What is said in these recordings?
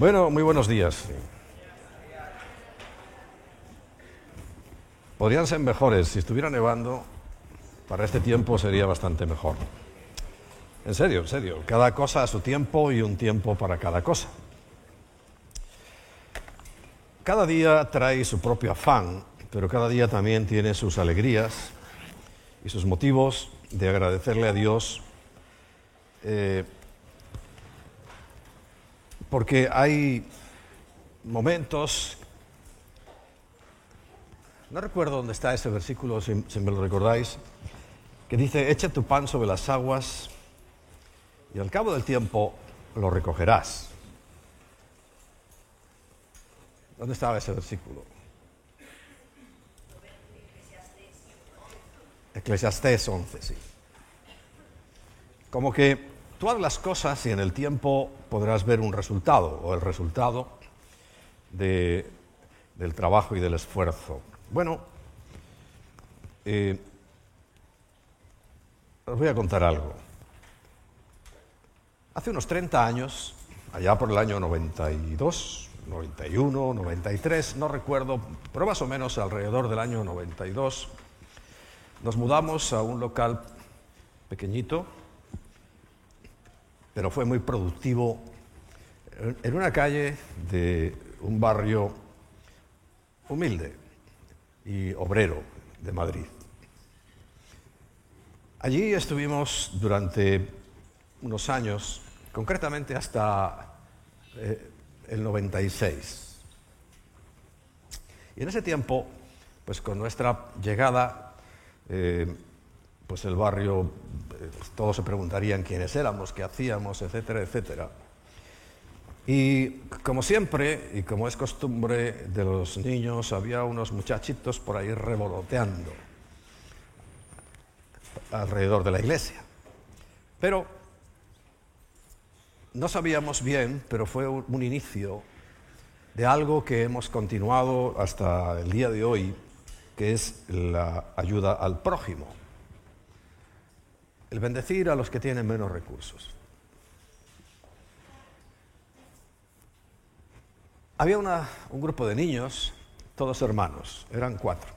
Bueno, muy buenos días. Podrían ser mejores. Si estuviera nevando, para este tiempo sería bastante mejor. En serio, en serio. Cada cosa a su tiempo y un tiempo para cada cosa. Cada día trae su propio afán, pero cada día también tiene sus alegrías y sus motivos de agradecerle a Dios. Eh, porque hay momentos, no recuerdo dónde está ese versículo, si, me lo recordáis, que dice, echa tu pan sobre las aguas y al cabo del tiempo lo recogerás. ¿Dónde estaba ese versículo? Eclesiastés 11, sí. Como que Tú las cosas y en el tiempo podrás ver un resultado o el resultado del trabajo y del esfuerzo. Bueno, eh, os voy a contar algo. Hace unos 30 años, allá por el año 92, 91, 93, no recuerdo, pero más o menos alrededor del año 92, nos mudamos a un local pequeñito pero fue muy productivo en una calle de un barrio humilde y obrero de Madrid. Allí estuvimos durante unos años, concretamente hasta eh, el 96. Y en ese tiempo, pues con nuestra llegada, eh, pues el barrio todos se preguntarían quiénes éramos, qué hacíamos, etcétera, etcétera. Y como siempre, y como es costumbre de los niños, había unos muchachitos por ahí revoloteando alrededor de la iglesia. Pero no sabíamos bien, pero fue un inicio de algo que hemos continuado hasta el día de hoy, que es la ayuda al prójimo el bendecir a los que tienen menos recursos. Había un grupo de niños, todos hermanos, eran cuatro,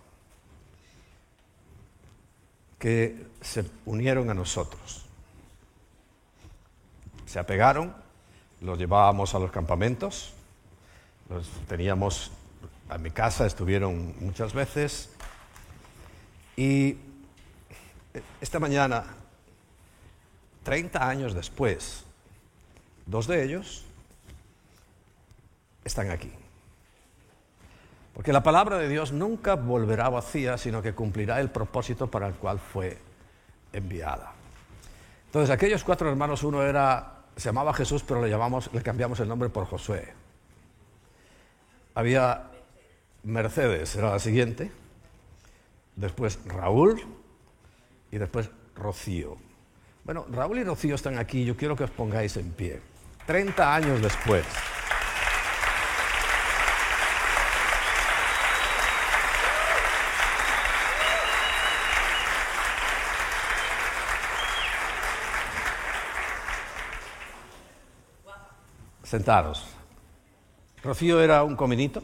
que se unieron a nosotros. Se apegaron, los llevábamos a los campamentos, los teníamos a mi casa, estuvieron muchas veces, y esta mañana 30 años después, dos de ellos están aquí. Porque la palabra de Dios nunca volverá vacía, sino que cumplirá el propósito para el cual fue enviada. Entonces, aquellos cuatro hermanos, uno era, se llamaba Jesús, pero le, llamamos, le cambiamos el nombre por Josué. Había Mercedes, era la siguiente, después Raúl y después Rocío. Bueno, Raúl y Rocío están aquí, yo quiero que os pongáis en pie. 30 años después. Sentaros. Rocío era un cominito,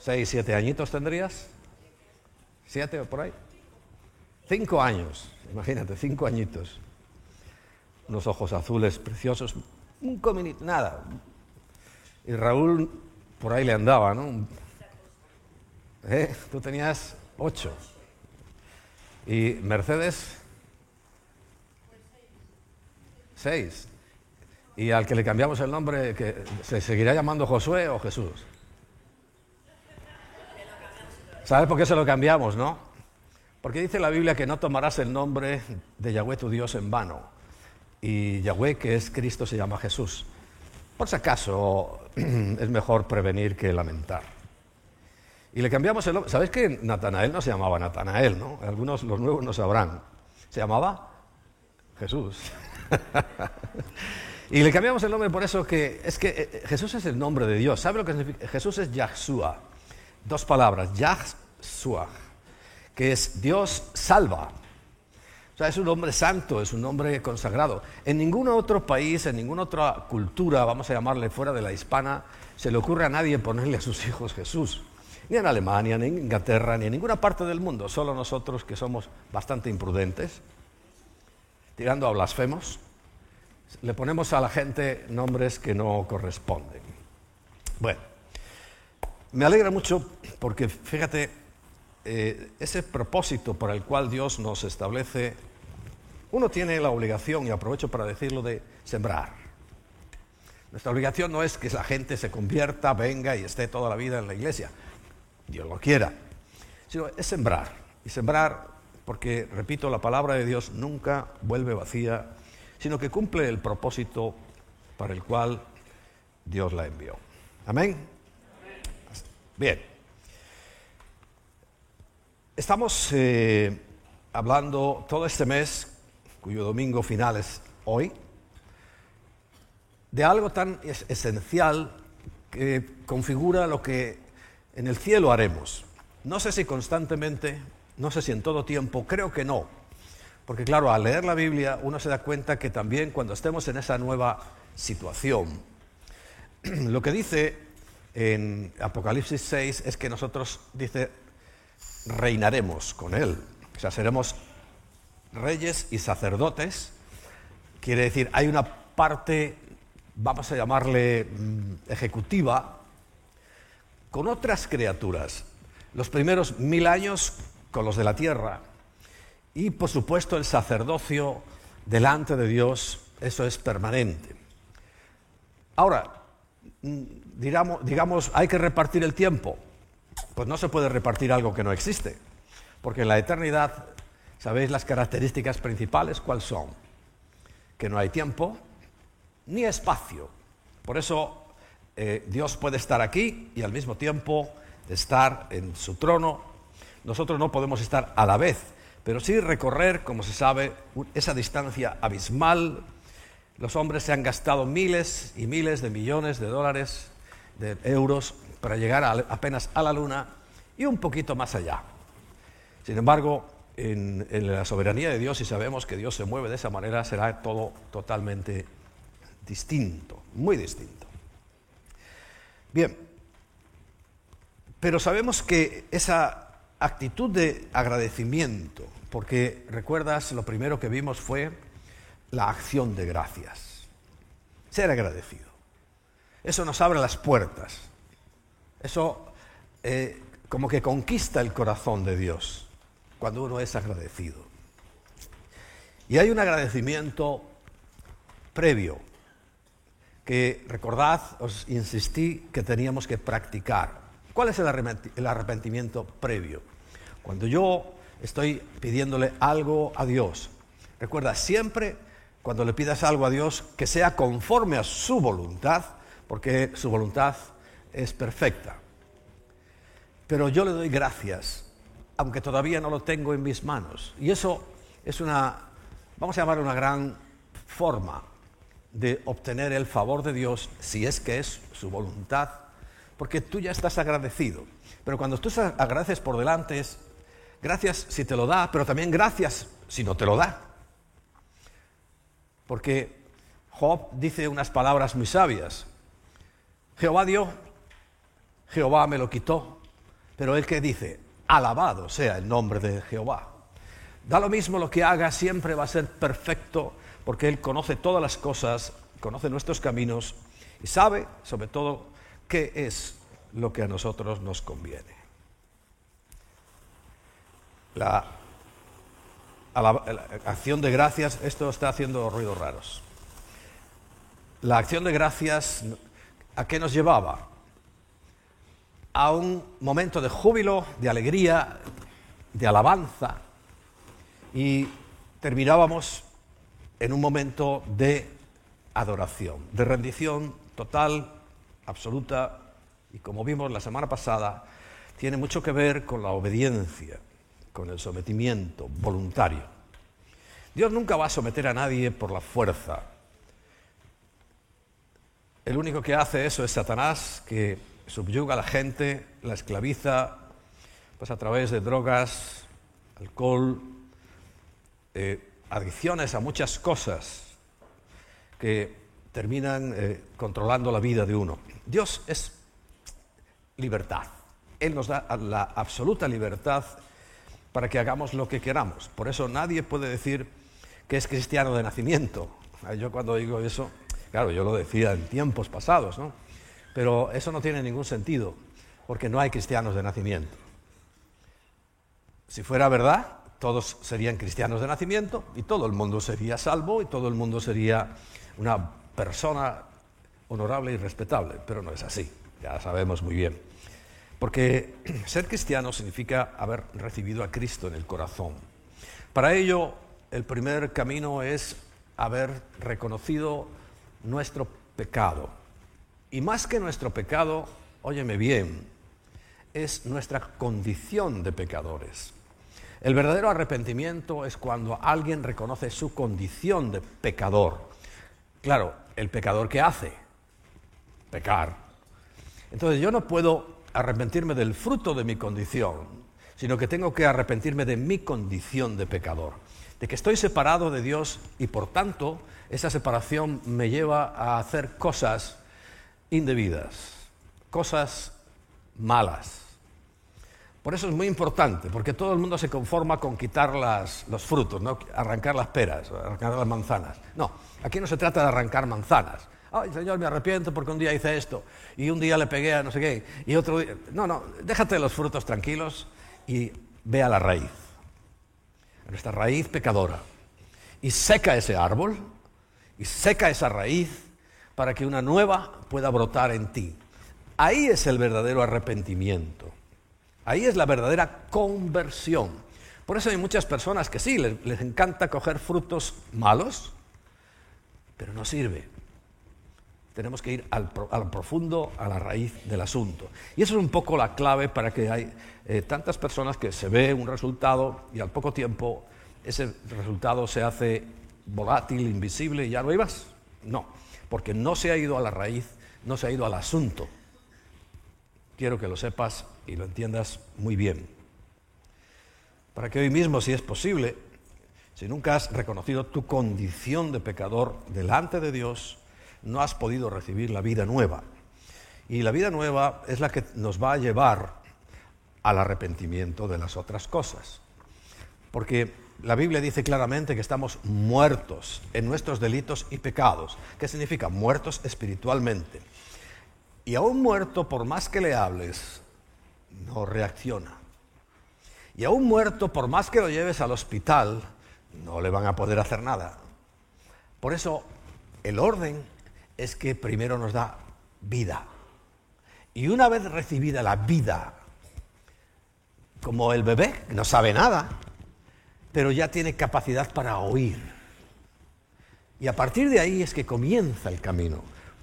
seis, siete añitos tendrías, siete o por ahí. Cinco años, imagínate, cinco añitos unos ojos azules preciosos, un cominito, nada. Y Raúl por ahí le andaba, ¿no? ¿Eh? Tú tenías ocho. Y Mercedes, seis. Y al que le cambiamos el nombre, ¿se seguirá llamando Josué o Jesús? ¿Sabes por qué se lo cambiamos, no? Porque dice la Biblia que no tomarás el nombre de Yahweh tu Dios en vano y Yahweh, que es Cristo, se llama Jesús. Por si acaso, es mejor prevenir que lamentar. Y le cambiamos el nombre. ¿Sabéis que Natanael no se llamaba Natanael, no? Algunos, los nuevos no sabrán. Se llamaba Jesús. y le cambiamos el nombre por eso que es que eh, Jesús es el nombre de Dios. ¿Sabe lo que significa? Jesús es Yahshua. Dos palabras, Yahshua, que es Dios salva. O sea, es un hombre santo, es un hombre consagrado. En ningún otro país, en ninguna otra cultura, vamos a llamarle fuera de la hispana, se le ocurre a nadie ponerle a sus hijos Jesús. Ni en Alemania, ni en Inglaterra, ni en ninguna parte del mundo. Solo nosotros que somos bastante imprudentes, tirando a blasfemos, le ponemos a la gente nombres que no corresponden. Bueno, me alegra mucho porque fíjate, eh, ese propósito por el cual Dios nos establece, uno tiene la obligación, y aprovecho para decirlo, de sembrar. Nuestra obligación no es que la gente se convierta, venga y esté toda la vida en la iglesia, Dios lo quiera, sino es sembrar. Y sembrar porque, repito, la palabra de Dios nunca vuelve vacía, sino que cumple el propósito para el cual Dios la envió. Amén. Bien. Estamos eh, hablando todo este mes, cuyo domingo final es hoy, de algo tan esencial que configura lo que en el cielo haremos. No sé si constantemente, no sé si en todo tiempo, creo que no. Porque claro, al leer la Biblia uno se da cuenta que también cuando estemos en esa nueva situación, lo que dice en Apocalipsis 6 es que nosotros, dice, reinaremos con Él. O sea, seremos reyes y sacerdotes. Quiere decir, hay una parte, vamos a llamarle mm, ejecutiva, con otras criaturas. Los primeros mil años con los de la tierra. Y por supuesto el sacerdocio delante de Dios, eso es permanente. Ahora, mm, digamos, digamos hay que repartir el tiempo. Pues no se puede repartir algo que no existe, porque en la eternidad, ¿sabéis las características principales cuáles son? Que no hay tiempo ni espacio. Por eso eh, Dios puede estar aquí y al mismo tiempo estar en su trono. Nosotros no podemos estar a la vez, pero sí recorrer, como se sabe, esa distancia abismal. Los hombres se han gastado miles y miles de millones de dólares, de euros, para llegar apenas a la Luna y un poquito más allá. Sin embargo, en, la soberanía de Dios, y sabemos que Dios se mueve de esa manera, será todo totalmente distinto, muy distinto. Bien, pero sabemos que esa actitud de agradecimiento, porque recuerdas, lo primero que vimos fue la acción de gracias, ser agradecido. Eso nos abre las puertas eso eh, como que conquista el corazón de Dios cuando uno es agradecido. Y hay un agradecimiento previo que recordad, os insistí que teníamos que practicar. ¿Cuál es el arrepentimiento previo? Cuando yo estoy pidiéndole algo a Dios. Recuerda, siempre cuando le pidas algo a Dios, que sea conforme a su voluntad, porque su voluntad es perfecta. Pero yo le doy gracias, aunque todavía no lo tengo en mis manos. Y eso es una, vamos a llamar una gran forma de obtener el favor de Dios si es que es su voluntad, porque tú ya estás agradecido. Pero cuando tú agradeces por delante es gracias si te lo da, pero también gracias si no te lo da. Porque Job dice unas palabras muy sabias. Jehová dio Jehová me lo quitó. Pero él que dice, alabado sea el nombre de Jehová. Da lo mismo lo que haga, siempre va a ser perfecto, porque Él conoce todas las cosas, conoce nuestros caminos y sabe, sobre todo, qué es lo que a nosotros nos conviene. La, la acción de gracias, esto está haciendo ruidos raros. La acción de gracias, ¿a qué nos llevaba? A un momento de júbilo, de alegría, de alabanza y terminábamos en un momento de adoración, de rendición total, absoluta y como vimos la semana pasada, tiene mucho que ver con la obediencia, con el sometimiento voluntario. Dios nunca va a someter a nadie por la fuerza. El único que hace eso es Satanás, que subyuga a la gente, la esclaviza, pues a través de drogas, alcohol, eh, adicciones a muchas cosas que terminan eh, controlando la vida de uno. Dios es libertad. Él nos da la absoluta libertad para que hagamos lo que queramos. Por eso nadie puede decir que es cristiano de nacimiento. Yo cuando digo eso, claro, yo lo decía en tiempos pasados, ¿no? Pero eso no tiene ningún sentido, porque no hay cristianos de nacimiento. Si fuera verdad, todos serían cristianos de nacimiento y todo el mundo sería salvo y todo el mundo sería una persona honorable y respetable, pero no es así, ya sabemos muy bien. Porque ser cristiano significa haber recibido a Cristo en el corazón. Para ello, el primer camino es haber reconocido nuestro pecado. Y más que nuestro pecado, óyeme bien, es nuestra condición de pecadores. El verdadero arrepentimiento es cuando alguien reconoce su condición de pecador. Claro, el pecador que hace, pecar. Entonces yo no puedo arrepentirme del fruto de mi condición, sino que tengo que arrepentirme de mi condición de pecador, de que estoy separado de Dios y por tanto esa separación me lleva a hacer cosas indebidas, cosas malas. Por eso es muy importante, porque todo el mundo se conforma con quitar los frutos, ¿no? arrancar las peras, arrancar las manzanas. No, aquí no se trata de arrancar manzanas. Ay, Señor, me arrepiento porque un día hice esto y un día le pegué a no sé qué y otro día... No, no, déjate los frutos tranquilos y ve a la raíz, a nuestra raíz pecadora. Y seca ese árbol y seca esa raíz para que una nueva pueda brotar en ti. Ahí es el verdadero arrepentimiento. Ahí es la verdadera conversión. Por eso hay muchas personas que sí, les, encanta coger frutos malos, pero no sirve. Tenemos que ir al, profundo, a la raíz del asunto. Y eso es un poco la clave para que hay eh, tantas personas que se ve un resultado y al poco tiempo ese resultado se hace volátil, invisible y ya no hay más. No, porque no se ha ido a la raíz, no se ha ido al asunto. Quiero que lo sepas y lo entiendas muy bien. Para que hoy mismo, si es posible, si nunca has reconocido tu condición de pecador delante de Dios, no has podido recibir la vida nueva. Y la vida nueva es la que nos va a llevar al arrepentimiento de las otras cosas. Porque la Biblia dice claramente que estamos muertos en nuestros delitos y pecados. ¿Qué significa? Muertos espiritualmente. Y a un muerto, por más que le hables, no reacciona. Y a un muerto, por más que lo lleves al hospital, no le van a poder hacer nada. Por eso el orden es que primero nos da vida. Y una vez recibida la vida, como el bebé, no sabe nada, pero ya tiene capacidad para oír. Y a partir de ahí es que comienza el camino.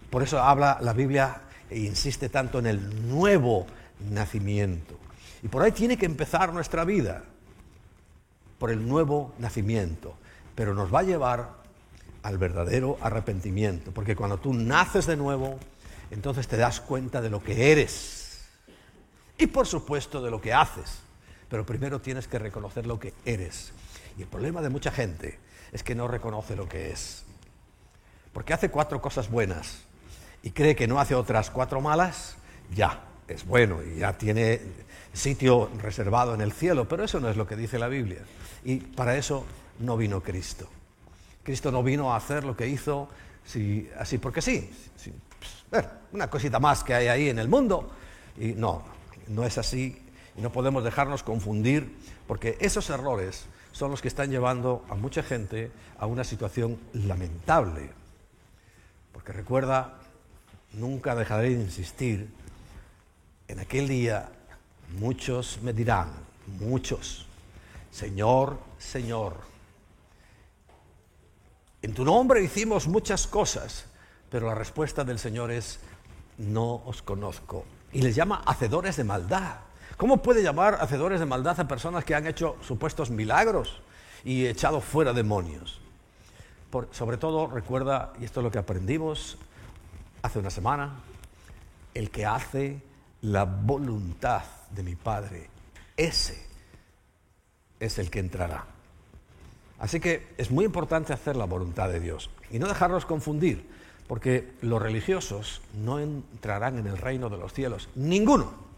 Por eso habla la Biblia e insiste tanto en el nuevo nacimiento. Y por ahí tiene que empezar nuestra vida, por el nuevo nacimiento. Pero nos va a llevar al verdadero arrepentimiento, porque cuando tú naces de nuevo, entonces te das cuenta de lo que eres y por supuesto de lo que haces. Pero primero tienes que reconocer lo que eres. Y el problema de mucha gente es que no reconoce lo que es. Porque hace cuatro cosas buenas y cree que no hace otras cuatro malas, ya, es bueno y ya tiene sitio reservado en el cielo, pero eso no es lo que dice la Biblia. Y para eso no vino Cristo. Cristo no vino a hacer lo que hizo así porque sí. Pues, una cosita más que hay ahí en el mundo. Y no, no es así. Y no podemos dejarnos confundir porque esos errores son los que están llevando a mucha gente a una situación lamentable. Porque recuerda, nunca dejaré de insistir en aquel día muchos me dirán, muchos, Señor, Señor, en tu nombre hicimos muchas cosas, pero la respuesta del Señor es, no os conozco. Y les llama hacedores de maldad. ¿Cómo puede llamar hacedores de maldad a personas que han hecho supuestos milagros y echado fuera demonios? sobre todo recuerda, y esto es lo que aprendimos hace una semana, el que hace la voluntad de mi Padre, ese es el que entrará. Así que es muy importante hacer la voluntad de Dios y no dejarnos confundir, porque los religiosos no entrarán en el reino de los cielos, ninguno,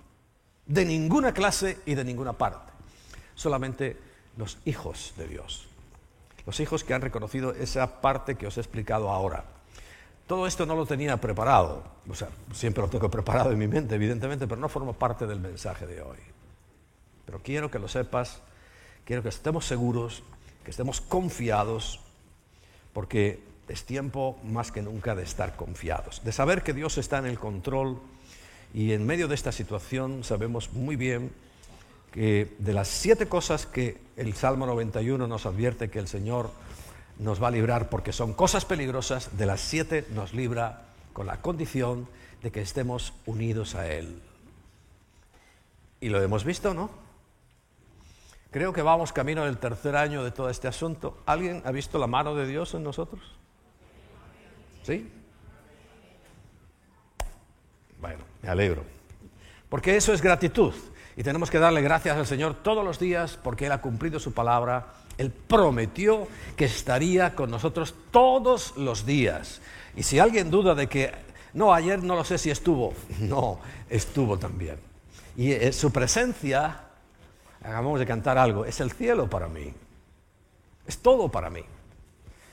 de ninguna clase y de ninguna parte, solamente los hijos de Dios, los hijos que han reconocido esa parte que os he explicado ahora. Todo esto no lo tenía preparado, o sea, siempre lo tengo preparado en mi mente, evidentemente, pero no forma parte del mensaje de hoy. Pero quiero que lo sepas, quiero que estemos seguros que estemos confiados, porque es tiempo más que nunca de estar confiados, de saber que Dios está en el control y en medio de esta situación sabemos muy bien que de las siete cosas que el Salmo 91 nos advierte que el Señor nos va a librar porque son cosas peligrosas, de las siete nos libra con la condición de que estemos unidos a Él. Y lo hemos visto, ¿no? Creo que vamos camino del tercer año de todo este asunto. ¿Alguien ha visto la mano de Dios en nosotros? ¿Sí? Bueno, me alegro. Porque eso es gratitud. Y tenemos que darle gracias al Señor todos los días porque Él ha cumplido su palabra. Él prometió que estaría con nosotros todos los días. Y si alguien duda de que, no, ayer no lo sé si estuvo, no, estuvo también. Y eh, su presencia Acabamos de cantar algo, es el cielo para mí, es todo para mí.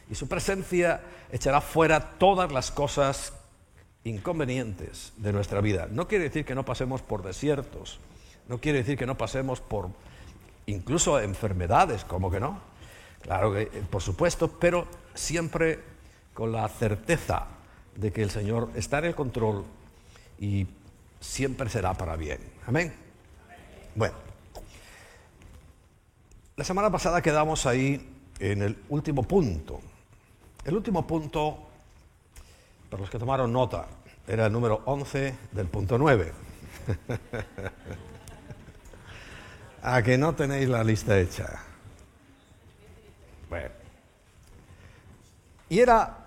Y su presencia echará fuera todas las cosas inconvenientes de nuestra vida. No quiere decir que no pasemos por desiertos, no quiere decir que no pasemos por incluso enfermedades, como que no. Claro que, eh, por supuesto, pero siempre con la certeza de que el Señor está en el control y siempre será para bien. Amén. Bueno. La semana pasada quedamos ahí en el último punto. El último punto, para los que tomaron nota, era el número 11 del punto 9. A que no tenéis la lista hecha. Bueno. Y era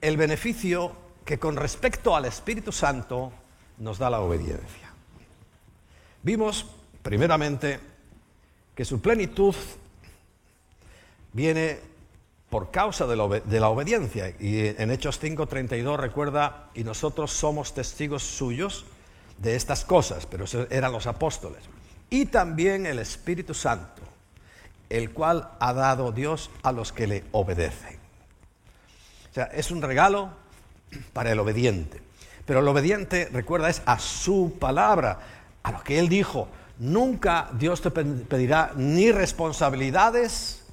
el beneficio que con respecto al Espíritu Santo nos da la obediencia. Vimos, primeramente, que su plenitud viene por causa de la, obediencia. Y en Hechos 5:32 recuerda, y nosotros somos testigos suyos de estas cosas, pero eran los apóstoles. Y también el Espíritu Santo, el cual ha dado Dios a los que le obedecen. O sea, es un regalo para el obediente. Pero el obediente, recuerda, es a su palabra, a lo que Él dijo, Nunca Dios te pedirá ni responsabilidades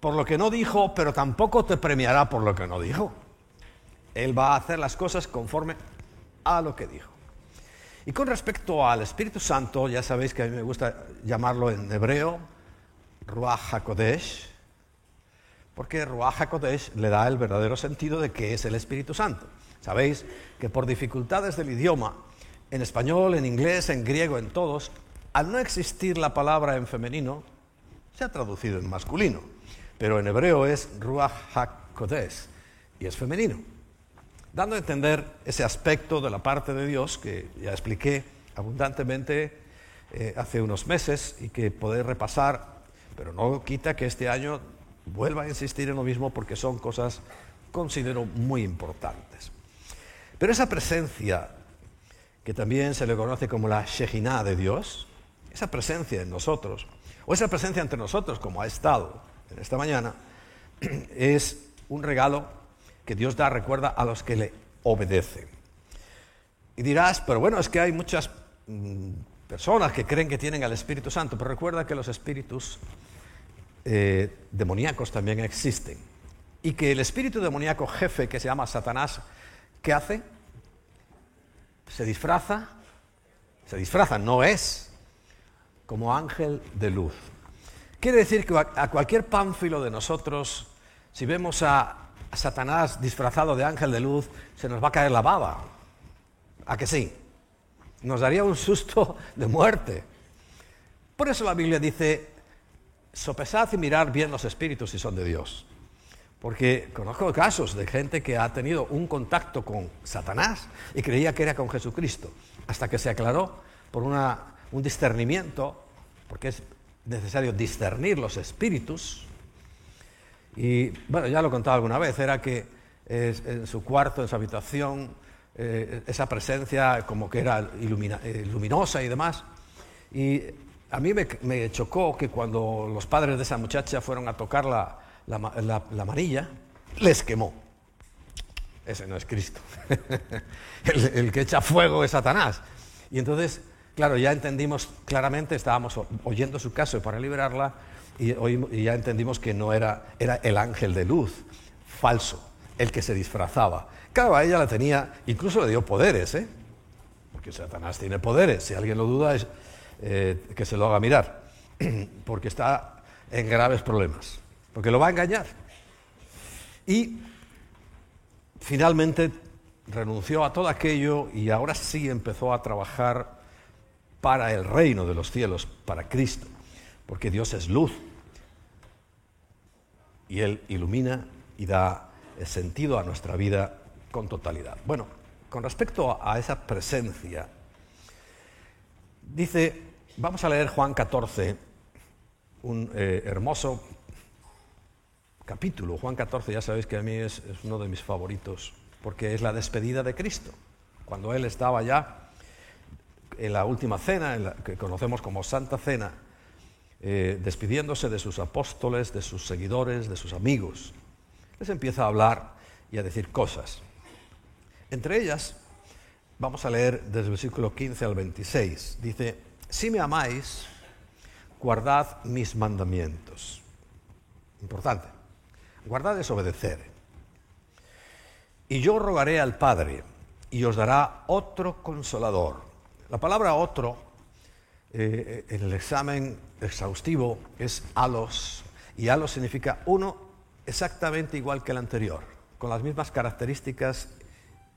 por lo que no dijo, pero tampoco te premiará por lo que no dijo. Él va a hacer las cosas conforme a lo que dijo. Y con respecto al Espíritu Santo, ya sabéis que a mí me gusta llamarlo en hebreo Ruach HaKodesh, porque Ruach HaKodesh le da el verdadero sentido de que es el Espíritu Santo. Sabéis que por dificultades del idioma, en español, en inglés, en griego, en todos, al no existir la palabra en femenino, se ha traducido en masculino, pero en hebreo es Ruach HaKodesh y es femenino, dando a entender ese aspecto de la parte de Dios que ya expliqué abundantemente eh, hace unos meses y que poder repasar, pero no quita que este año vuelva a insistir en lo mismo porque son cosas, considero, muy importantes. Pero esa presencia, que también se le conoce como la Shejinah de Dios, esa presencia en nosotros, o esa presencia entre nosotros, como ha estado esta mañana, es un regalo que Dios da, recuerda, a los que le obedecen. Y dirás, pero bueno, es que hay muchas mm, personas que creen que tienen al Espíritu Santo, pero recuerda que los espíritus eh, demoníacos también existen. Y que el espíritu demoníaco jefe, que se llama Satanás, ¿qué hace? Se disfraza, se disfraza, no es como ángel de luz. Quiere decir que a cualquier pánfilo de nosotros, si vemos a, Satanás disfrazado de ángel de luz, se nos va a caer la baba. ¿A que sí? Nos daría un susto de muerte. Por eso la Biblia dice, sopesad y mirar bien los espíritus si son de Dios. Porque conozco casos de gente que ha tenido un contacto con Satanás y creía que era con Jesucristo, hasta que se aclaró por un discernimiento, porque es necesario discernir los espíritus, Y bueno, ya lo he contado alguna vez, era que en su cuarto, en su habitación, eh, esa presencia como que era eh, luminosa y demás. Y a mí me, chocó que cuando los padres de esa muchacha fueron a tocar la, la, manilla, les quemó. Ese no es Cristo. el que echa fuego es Satanás. Y entonces, claro, ya entendimos claramente, estábamos oyendo su caso para liberarla y, ya entendimos que no era, era el ángel de luz, falso, el que se disfrazaba. Claro, a ella la tenía, incluso le dio poderes, ¿eh? Porque Satanás tiene poderes, si alguien lo duda, es eh, que se lo haga mirar, porque está en graves problemas, porque lo va a engañar. Y finalmente renunció a todo aquello y ahora sí empezó a trabajar para el reino de los cielos, para Cristo, porque Dios es luz y Él ilumina y da sentido a nuestra vida con totalidad. Bueno, con respecto a esa presencia, dice, vamos a leer Juan 14, un eh, hermoso capítulo. Juan 14, ya sabéis que a mí es, uno de mis favoritos, porque es la despedida de Cristo. Cuando Él estaba ya en la última cena, en la que conocemos como Santa Cena, eh, despidiéndose de sus apóstoles, de sus seguidores, de sus amigos, les empieza a hablar y a decir cosas. Entre ellas, vamos a leer desde el versículo 15 al 26. Dice, si me amáis, guardad mis mandamientos. Importante. Guardad es obedecer. Y yo rogaré al Padre y os dará otro consolador. La palabra otro eh, en el examen exhaustivo es alos. Y alos significa uno exactamente igual que el anterior, con las mismas características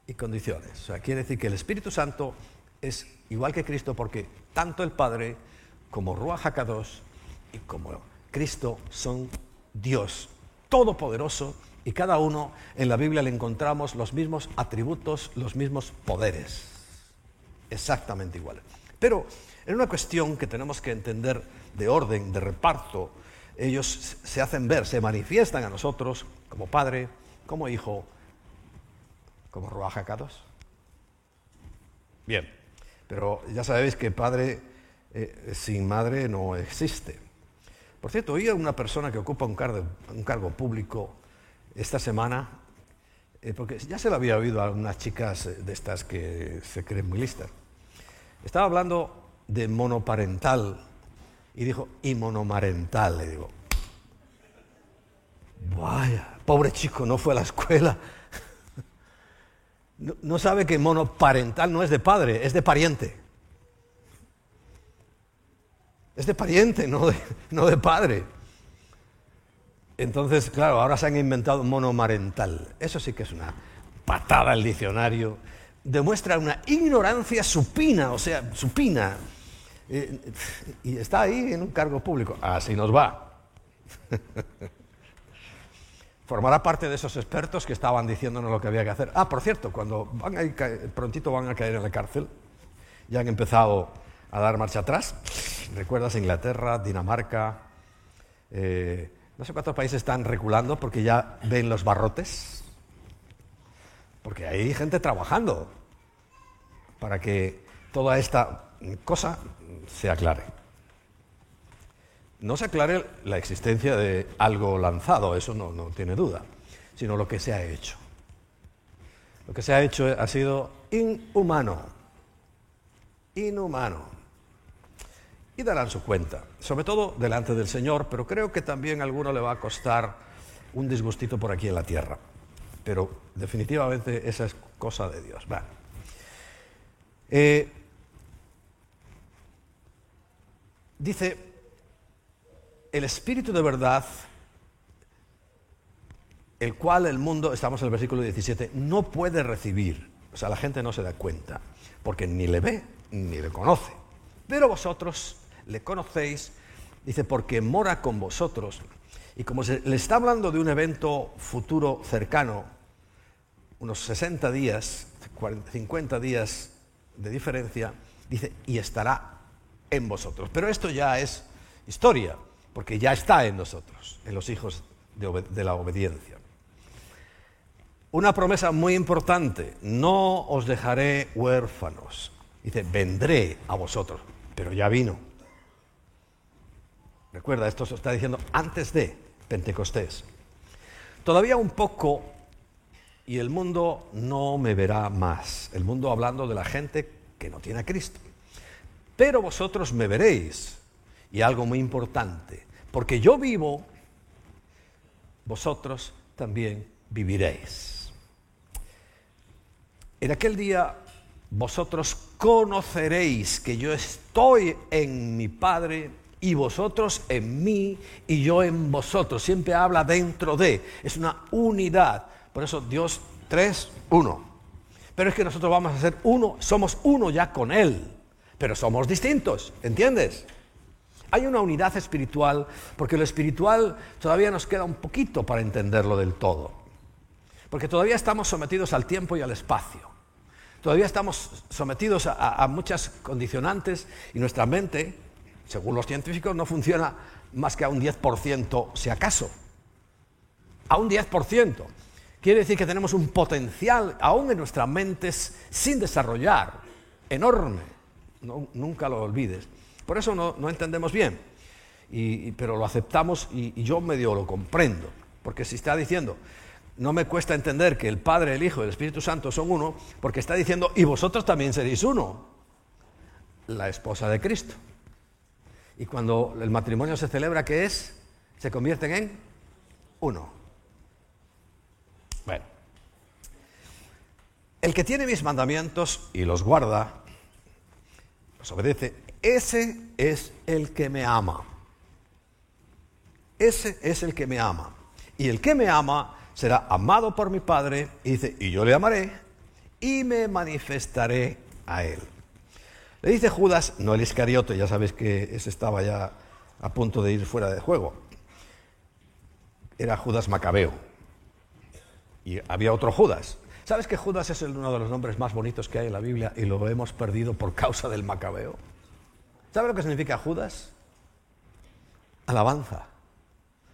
y condiciones. O sea, quiere decir que el Espíritu Santo es igual que Cristo porque tanto el Padre como Ruach HaKadosh y como Cristo son Dios todopoderoso y cada uno en la Biblia le encontramos los mismos atributos, los mismos poderes. Exactamente igual. Pero en una cuestión que tenemos que entender de orden, de reparto, ellos se hacen ver, se manifiestan a nosotros como Padre, como Hijo como Ruajacados. Bien, pero ya sabéis que padre eh, sin madre no existe. Por cierto, oí a una persona que ocupa un cargo, un cargo público esta semana, eh, porque ya se lo había oído a unas chicas de estas que se creen muy listas. Estaba hablando de monoparental y dijo, y monomarental, le digo. Vaya, pobre chico, no fue a la escuela no, sabe que monoparental no es de padre, es de pariente. Es de pariente, no de, no de padre. Entonces, claro, ahora se han inventado monomarental. Eso sí que es una patada al diccionario. Demuestra una ignorancia supina, o sea, supina. Eh, y está ahí en un cargo público. Así nos va. formará parte de esos expertos que estaban diciéndonos lo que había que hacer. Ah, por cierto, cuando van a ir, prontito van a caer en la cárcel, ya han empezado a dar marcha atrás. ¿Recuerdas Inglaterra, Dinamarca? Eh, no sé cuántos países están reculando porque ya ven los barrotes. Porque hay gente trabajando para que toda esta cosa se aclare no se aclare la existencia de algo lanzado, eso no, tiene duda, sino lo que se ha hecho. Lo que se ha hecho ha sido inhumano, inhumano. Y darán su cuenta, sobre todo delante del Señor, pero creo que también a alguno le va a costar un disgustito por aquí en la tierra. Pero definitivamente esa es cosa de Dios. Eh, dice el Espíritu de verdad, el cual el mundo, estamos en el versículo 17, no puede recibir. O sea, la gente no se da cuenta, porque ni le ve ni le conoce. Pero vosotros le conocéis, dice, porque mora con vosotros. Y como se le está hablando de un evento futuro cercano, unos 60 días, 50 días de diferencia, dice, y estará en vosotros. Pero esto ya es historia porque ya está en nosotros, en los hijos de, la obediencia. Una promesa muy importante, no os dejaré huérfanos. Dice, vendré a vosotros, pero ya vino. Recuerda, esto se está diciendo antes de Pentecostés. Todavía un poco y el mundo no me verá más. El mundo hablando de la gente que no tiene a Cristo. Pero vosotros me veréis. Y algo muy importante, porque yo vivo, vosotros también viviréis. En aquel día vosotros conoceréis que yo estoy en mi Padre y vosotros en mí y yo en vosotros. Siempre habla dentro de, es una unidad. Por eso Dios tres, uno. Pero es que nosotros vamos a ser uno, somos uno ya con Él, pero somos distintos, ¿entiendes? Hay una unidad espiritual, porque lo espiritual todavía nos queda un poquito para entenderlo del todo. Porque todavía estamos sometidos al tiempo y al espacio. Todavía estamos sometidos a, muchas condicionantes y nuestra mente, según los científicos, no funciona más que a un 10%, si acaso. A un 10%. Quiere decir que tenemos un potencial aún en nuestras mentes sin desarrollar, enorme. nunca lo olvides. Por eso no, entendemos bien, pero lo aceptamos y, y yo medio lo comprendo. Porque si está diciendo, no me cuesta entender que el Padre, el Hijo y el Espíritu Santo son uno, porque está diciendo, y vosotros también seréis uno, la esposa de Cristo. Y cuando el matrimonio se celebra, ¿qué es? Se convierten en uno. Bueno, el que tiene mis mandamientos y los guarda, los obedece, ese es el que me ama. Ese es el que me ama. Y el que me ama será amado por mi Padre, y dice, y yo le amaré y me manifestaré a él. Le dice Judas, no el Iscariote, ya sabéis que ese estaba ya a punto de ir fuera de juego. Era Judas Macabeo y había otro Judas. ¿Sabes que Judas es uno de los nombres más bonitos que hay en la Biblia y lo hemos perdido por causa del macabeo? ¿Sabes lo que significa Judas? Alabanza.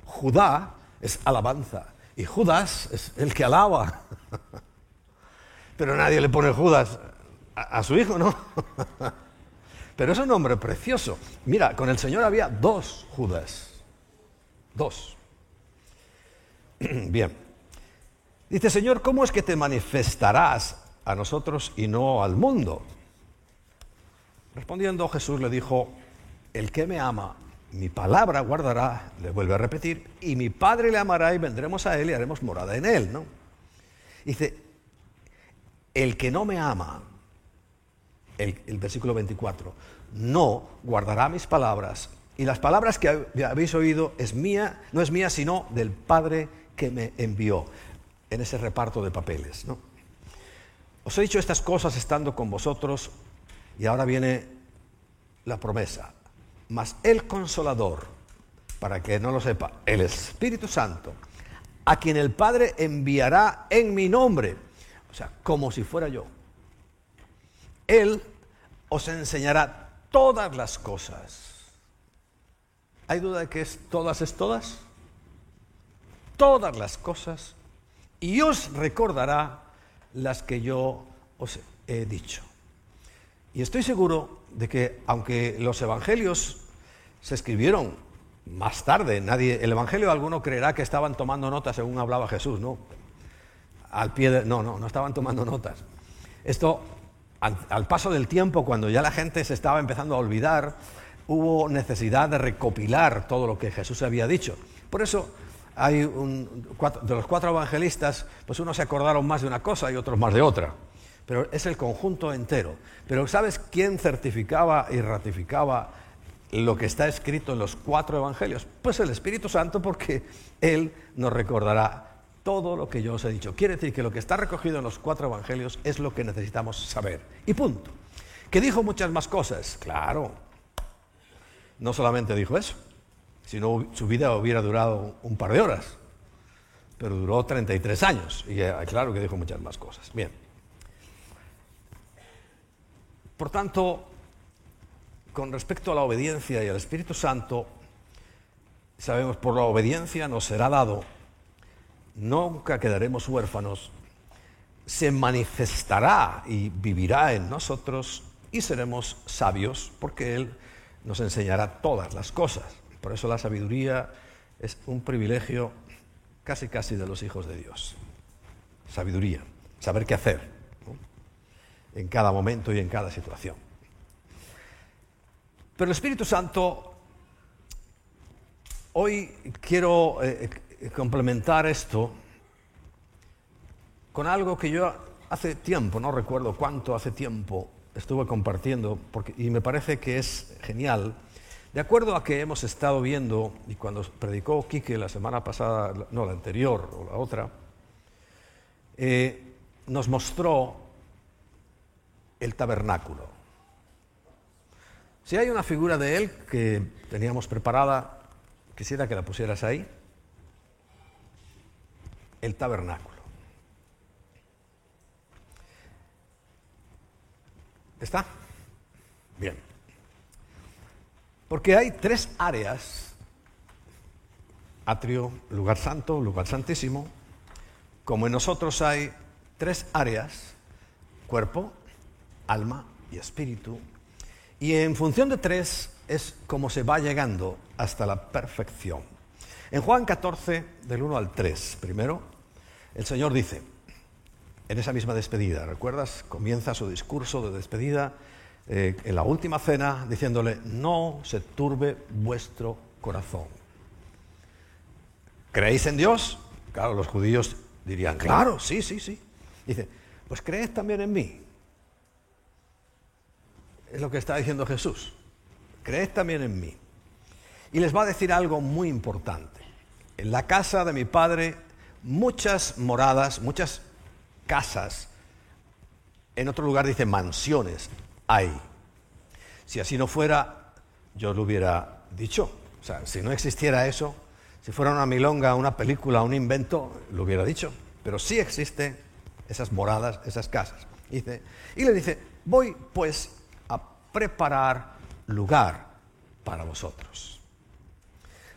Judá es alabanza y Judas es el que alaba. Pero nadie le pone Judas a, su hijo, ¿no? Pero es un nombre precioso. Mira, con el Señor había dos Judas. Dos. Bien. Dice, Señor, ¿cómo es que te manifestarás a nosotros y no al mundo? Respondiendo Jesús le dijo, el que me ama, mi palabra guardará, le vuelve a repetir, y mi Padre le amará y vendremos a él y haremos morada en él, ¿no? Dice, el que no me ama, el, versículo 24, no guardará mis palabras, y las palabras que habéis oído es mía, no es mía, sino del Padre que me envió en ese reparto de papeles. ¿no? Os he dicho estas cosas estando con vosotros y ahora viene la promesa. Mas el consolador, para que no lo sepa, el Espíritu Santo, a quien el Padre enviará en mi nombre, o sea, como si fuera yo, Él os enseñará todas las cosas. ¿Hay duda de que todas es todas? Todas las cosas y os recordará las que yo os he dicho. Y estoy seguro de que aunque los evangelios se escribieron más tarde, nadie, el evangelio alguno creerá que estaban tomando notas según hablaba Jesús, ¿no? Al pie de, no, no, no estaban tomando notas. Esto, al, paso del tiempo, cuando ya la gente se estaba empezando a olvidar, hubo necesidad de recopilar todo lo que Jesús había dicho. Por eso hay de los cuatro evangelistas, pues unos se acordaron más de una cosa y otros más de otra. Pero es el conjunto entero. Pero ¿sabes quién certificaba y ratificaba lo que está escrito en los cuatro evangelios? Pues el Espíritu Santo, porque Él nos recordará todo lo que yo os he dicho. Quiere decir que lo que está recogido en los cuatro evangelios es lo que necesitamos saber. Y punto. Que dijo muchas más cosas, claro. No solamente dijo eso si no su vida hubiera durado un par de horas. Pero duró 33 años y eh, claro que dijo muchas más cosas. Bien. Por tanto, con respecto a la obediencia y al Espíritu Santo, sabemos por la obediencia nos será dado, nunca quedaremos huérfanos, se manifestará y vivirá en nosotros y seremos sabios porque Él nos enseñará todas las cosas. Por eso la sabiduría es un privilegio casi casi de los hijos de Dios. Sabiduría, saber qué hacer en cada momento y en cada situación. Pero el Espíritu Santo, hoy quiero eh, complementar esto con algo que yo hace tiempo, no recuerdo cuánto hace tiempo, estuve compartiendo y me parece que es genial. De acuerdo a que hemos estado viendo, y cuando predicó Quique la semana pasada, no, la anterior o la otra, eh, nos mostró el tabernáculo. Si hay una figura de él que teníamos preparada, quisiera que la pusieras ahí. El tabernáculo. ¿Está? Bien. Porque hay tres áreas, atrio, lugar santo, lugar santísimo, como en nosotros hay tres áreas, cuerpo, alma y espíritu, y en función de tres es como se va llegando hasta la perfección. En Juan 14, del 1 al 3, primero, el Señor dice, en esa misma despedida. ¿Recuerdas? Comienza su discurso de despedida eh, en la última cena diciéndole, no se turbe vuestro corazón. ¿Creéis en Dios? Claro, los judíos dirían, claro, sí, sí, sí. Dice, pues creed también en mí. Es lo que está diciendo Jesús. Creed también en mí. Y les va a decir algo muy importante. En la casa de mi padre muchas moradas, muchas casas, en otro lugar dice mansiones, hay. Si así no fuera, yo lo hubiera dicho. O sea, si no existiera eso, si fuera una milonga, una película, un invento, lo hubiera dicho. Pero sí existen esas moradas, esas casas. Dice, y le dice, voy pues a preparar lugar para vosotros.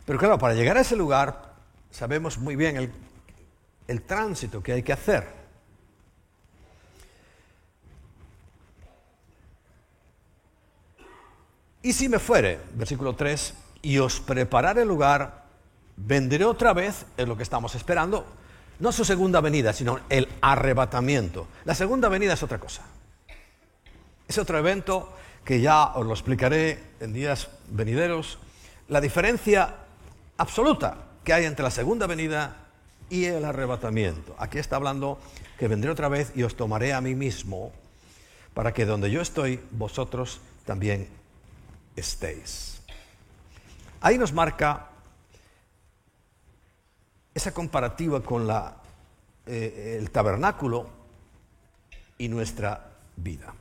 Pero claro, para llegar a ese lugar sabemos muy bien el, el tránsito que hay que hacer. Y si me fuere, versículo 3, y os prepararé el lugar, vendré otra vez, es lo que estamos esperando, no su segunda venida, sino el arrebatamiento. La segunda venida es otra cosa. Es otro evento que ya os lo explicaré en días venideros. La diferencia absoluta que hay entre la segunda venida y el arrebatamiento. Aquí está hablando que vendré otra vez y os tomaré a mí mismo para que donde yo estoy, vosotros también estéis. Ahí nos marca esa comparativa con eh, el tabernáculo y nuestra vida.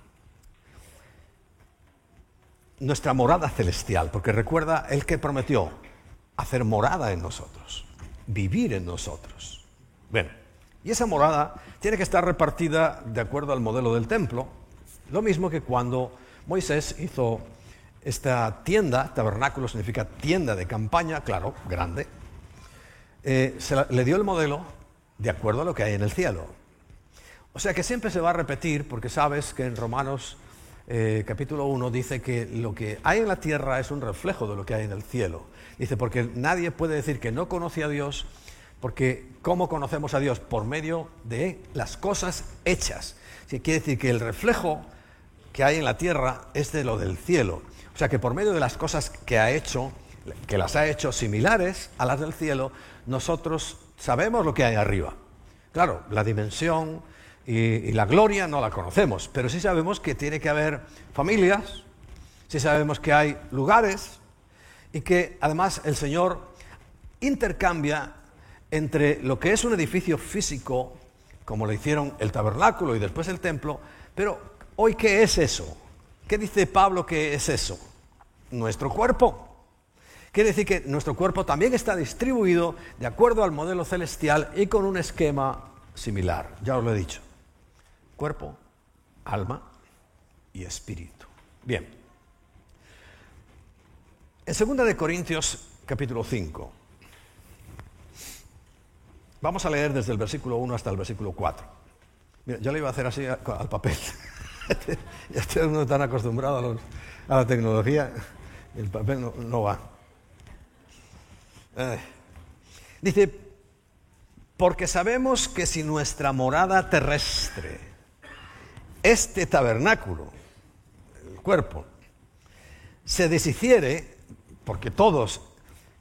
Nuestra morada celestial, porque recuerda el que prometió hacer morada en nosotros, vivir en nosotros. Bien, y esa morada tiene que estar repartida de acuerdo al modelo del templo, lo mismo que cuando Moisés hizo esta tienda, tabernáculo significa tienda de campaña, claro, grande, eh, se le dio el modelo de acuerdo a lo que hay en el cielo. O sea que siempre se va a repetir, porque sabes que en Romanos eh, capítulo 1 dice que lo que hay en la tierra es un reflejo de lo que hay en el cielo. Dice, porque nadie puede decir que no conoce a Dios, porque ¿cómo conocemos a Dios? Por medio de las cosas hechas. Si quiere decir que el reflejo que hay en la tierra es de lo del cielo. O sea que por medio de las cosas que ha hecho, que las ha hecho similares a las del cielo, nosotros sabemos lo que hay arriba. Claro, la dimensión y, la gloria no la conocemos, pero sí sabemos que tiene que haber familias, sí sabemos que hay lugares y que además el Señor intercambia entre lo que es un edificio físico, como le hicieron el tabernáculo y después el templo, pero hoy ¿qué es eso? ¿Qué dice Pablo que es eso? Nuestro cuerpo. Quiere decir que nuestro cuerpo también está distribuido de acuerdo al modelo celestial y con un esquema similar. Ya os lo he dicho. Cuerpo, alma y espíritu. Bien. En 2 de Corintios capítulo 5. Vamos a leer desde el versículo 1 hasta el versículo 4. Mira, yo le iba a hacer así al papel. ya estoy uno tan acostumbrado a, la tecnología, el papel no, va. dice, porque sabemos que si nuestra morada terrestre, este tabernáculo, el cuerpo, se deshiciere, porque todos,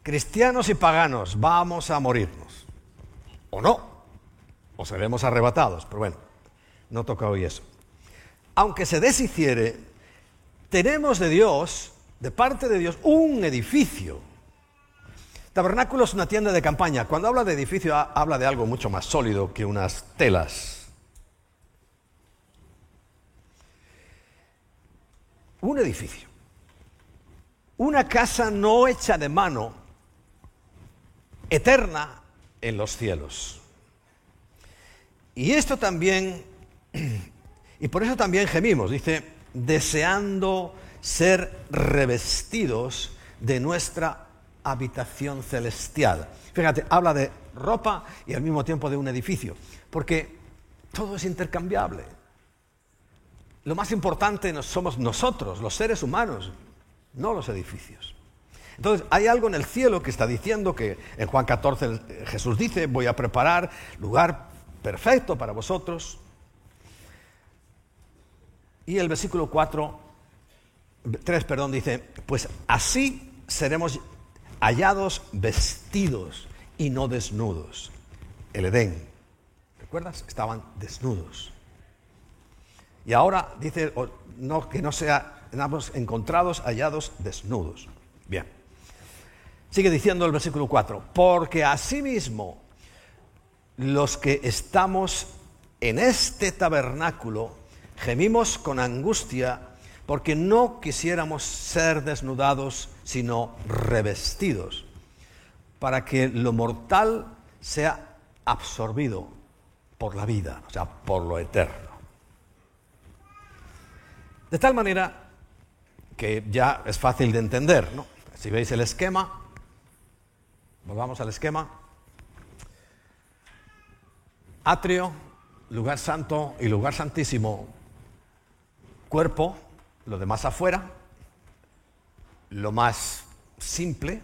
cristianos y paganos, vamos a morirnos, o no, o seremos arrebatados, pero bueno, no toca hoy eso. Aunque se deshiciere, tenemos de Dios, de parte de Dios, un edificio. Tabernáculo es una tienda de campaña. Cuando habla de edificio, habla de algo mucho más sólido que unas telas. Un edificio. Una casa no hecha de mano, eterna en los cielos. Y esto también, y por eso también gemimos, dice, deseando ser revestidos de nuestra habitación celestial. Fíjate, habla de ropa y al mismo tiempo de un edificio, porque todo es intercambiable. Lo más importante somos nosotros, los seres humanos, no los edificios. Entonces, hay algo en el cielo que está diciendo que en Juan 14 Jesús dice, voy a preparar lugar perfecto para vosotros. Y el versículo 4, 3, perdón, dice, pues así seremos hallados vestidos y no desnudos. El Edén, ¿recuerdas? Estaban desnudos. Y ahora dice que no seamos encontrados hallados desnudos. Bien. Sigue diciendo el versículo 4, porque asimismo los que estamos en este tabernáculo gemimos con angustia porque no quisiéramos ser desnudados, sino revestidos, para que lo mortal sea absorbido por la vida, o sea, por lo eterno. De tal manera que ya es fácil de entender, ¿no? Si veis el esquema, volvamos al esquema, atrio, lugar santo y lugar santísimo, cuerpo, lo demás afuera, lo más simple,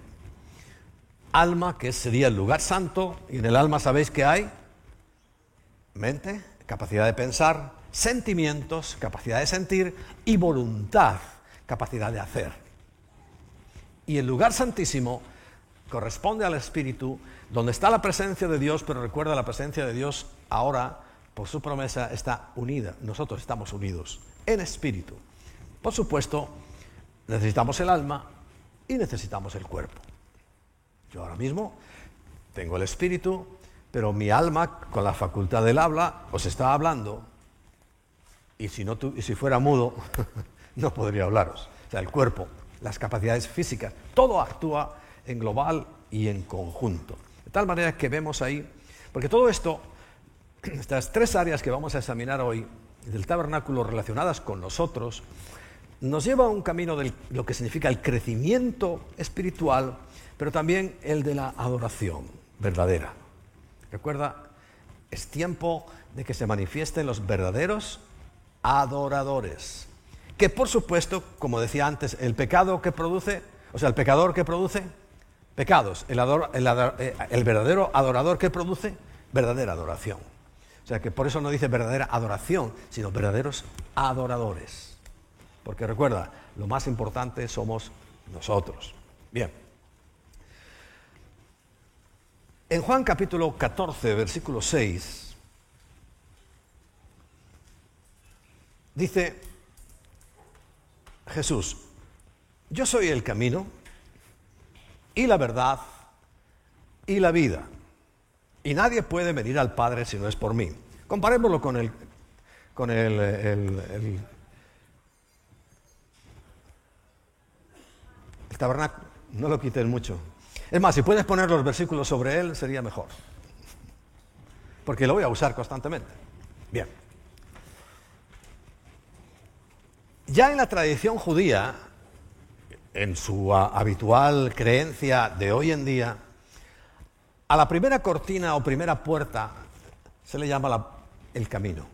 alma, que sería el lugar santo, y en el alma sabéis que hay mente, capacidad de pensar, sentimientos, capacidad de sentir, y voluntad, capacidad de hacer. Y el lugar santísimo corresponde al Espíritu, donde está la presencia de Dios, pero recuerda la presencia de Dios ahora, por su promesa, está unida. Nosotros estamos unidos en Espíritu. Por supuesto, necesitamos el alma y necesitamos el cuerpo. Yo ahora mismo tengo el Espíritu, pero mi alma, con la facultad del habla, os está hablando. Y si, no y si fuera mudo, no podría hablaros. O sea, el cuerpo, las capacidades físicas, todo actúa en global y en conjunto. De tal manera que vemos ahí, porque todo esto, estas tres áreas que vamos a examinar hoy del tabernáculo relacionadas con nosotros, nos lleva a un camino de lo que significa el crecimiento espiritual, pero también el de la adoración verdadera. Recuerda, es tiempo de que se manifiesten los verdaderos adoradores. Que por supuesto, como decía antes, el pecado que produce, o sea, el pecador que produce, pecados. El, eh, el, verdadero adorador que produce verdadera adoración. O sea que por eso no dice verdadera adoración, sino verdaderos adoradores. Porque recuerda, lo más importante somos nosotros. Bien. En Juan capítulo 14, versículo 6, dice Jesús, yo soy el camino, y la verdad y la vida. Y nadie puede venir al Padre si no es por mí. Comparémoslo con el, con el, tabernáculo. No lo quiten mucho. Es más, si puedes poner los versículos sobre él, sería mejor. Porque lo voy a usar constantemente. Bien. Ya en la tradición judía, en su habitual creencia de hoy en día, a la primera cortina o primera puerta se le llama el camino.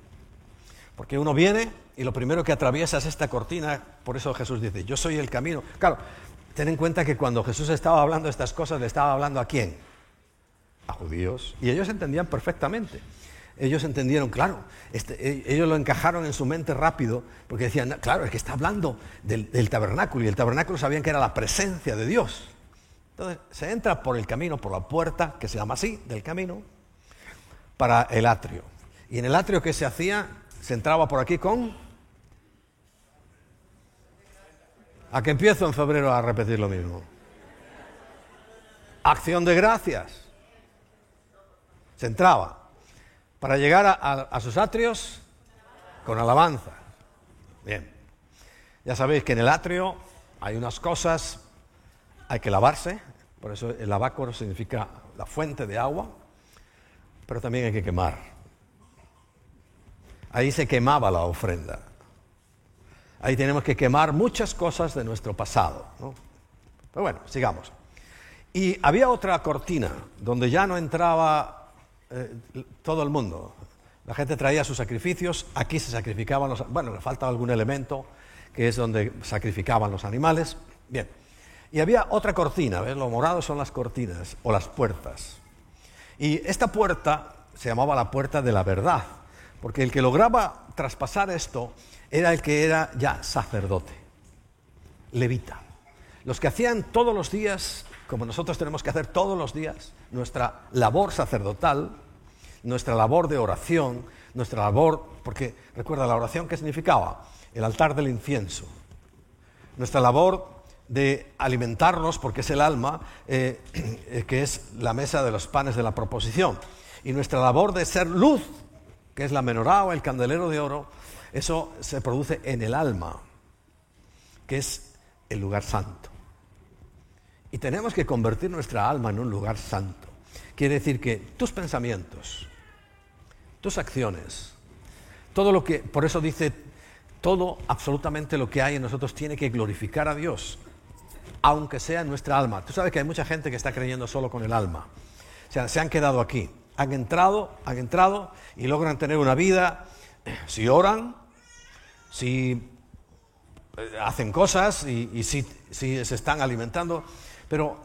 Porque uno viene y lo primero que atraviesa es esta cortina, por eso Jesús dice, yo soy el camino. Claro, ten en cuenta que cuando Jesús estaba hablando estas cosas, le estaba hablando a quién? A judíos. Y ellos entendían perfectamente. Ellos entendieron, claro, este, e, ellos lo encajaron en su mente rápido, porque decían, claro, es que está hablando del, tabernáculo, y el tabernáculo sabían que era la presencia de Dios. Entonces se entra por el camino, por la puerta, que se llama así, del camino, para el atrio. Y en el atrio que se hacía, se entraba por aquí con... ¿A que empiezo en febrero a repetir lo mismo? Acción de gracias. Se entraba para llegar a, sus atrios con alabanza. Bien, ya sabéis que en el atrio hay unas cosas, hay que lavarse, por eso el lavacor significa la fuente de agua, pero también hay que quemar. Ahí se quemaba la ofrenda. Ahí tenemos que quemar muchas cosas de nuestro pasado. Pero bueno, sigamos. Y había otra cortina donde ya no entraba eh, todo el mundo. La gente traía sus sacrificios, aquí se sacrificaban los... Bueno, le falta algún elemento que es donde sacrificaban los animales. Bien. Y había otra cortina, ¿ves? Lo morado son las cortinas o las puertas. Y esta puerta se llamaba la puerta de la verdad, porque el que lograba traspasar esto era el que era ya sacerdote, levita. Los que hacían todos los días, como nosotros tenemos que hacer todos los días, nuestra labor sacerdotal, nuestra labor de oración, nuestra labor, porque recuerda la oración, ¿qué significaba? El altar del incienso. Nuestra labor de alimentarnos, porque es el alma, eh, eh, que es la mesa de los panes de la proposición. Y nuestra labor de ser luz, que es la menorá o el candelero de oro, eso se produce en el alma, que es el lugar santo. Y tenemos que convertir nuestra alma en un lugar santo. Quiere decir que tus pensamientos, tus acciones, todo lo que, por eso dice, todo, absolutamente lo que hay en nosotros tiene que glorificar a Dios, aunque sea en nuestra alma. Tú sabes que hay mucha gente que está creyendo solo con el alma. O sea, se han quedado aquí, han entrado, han entrado y logran tener una vida, si oran, si eh, hacen cosas y, si, si se están alimentando, pero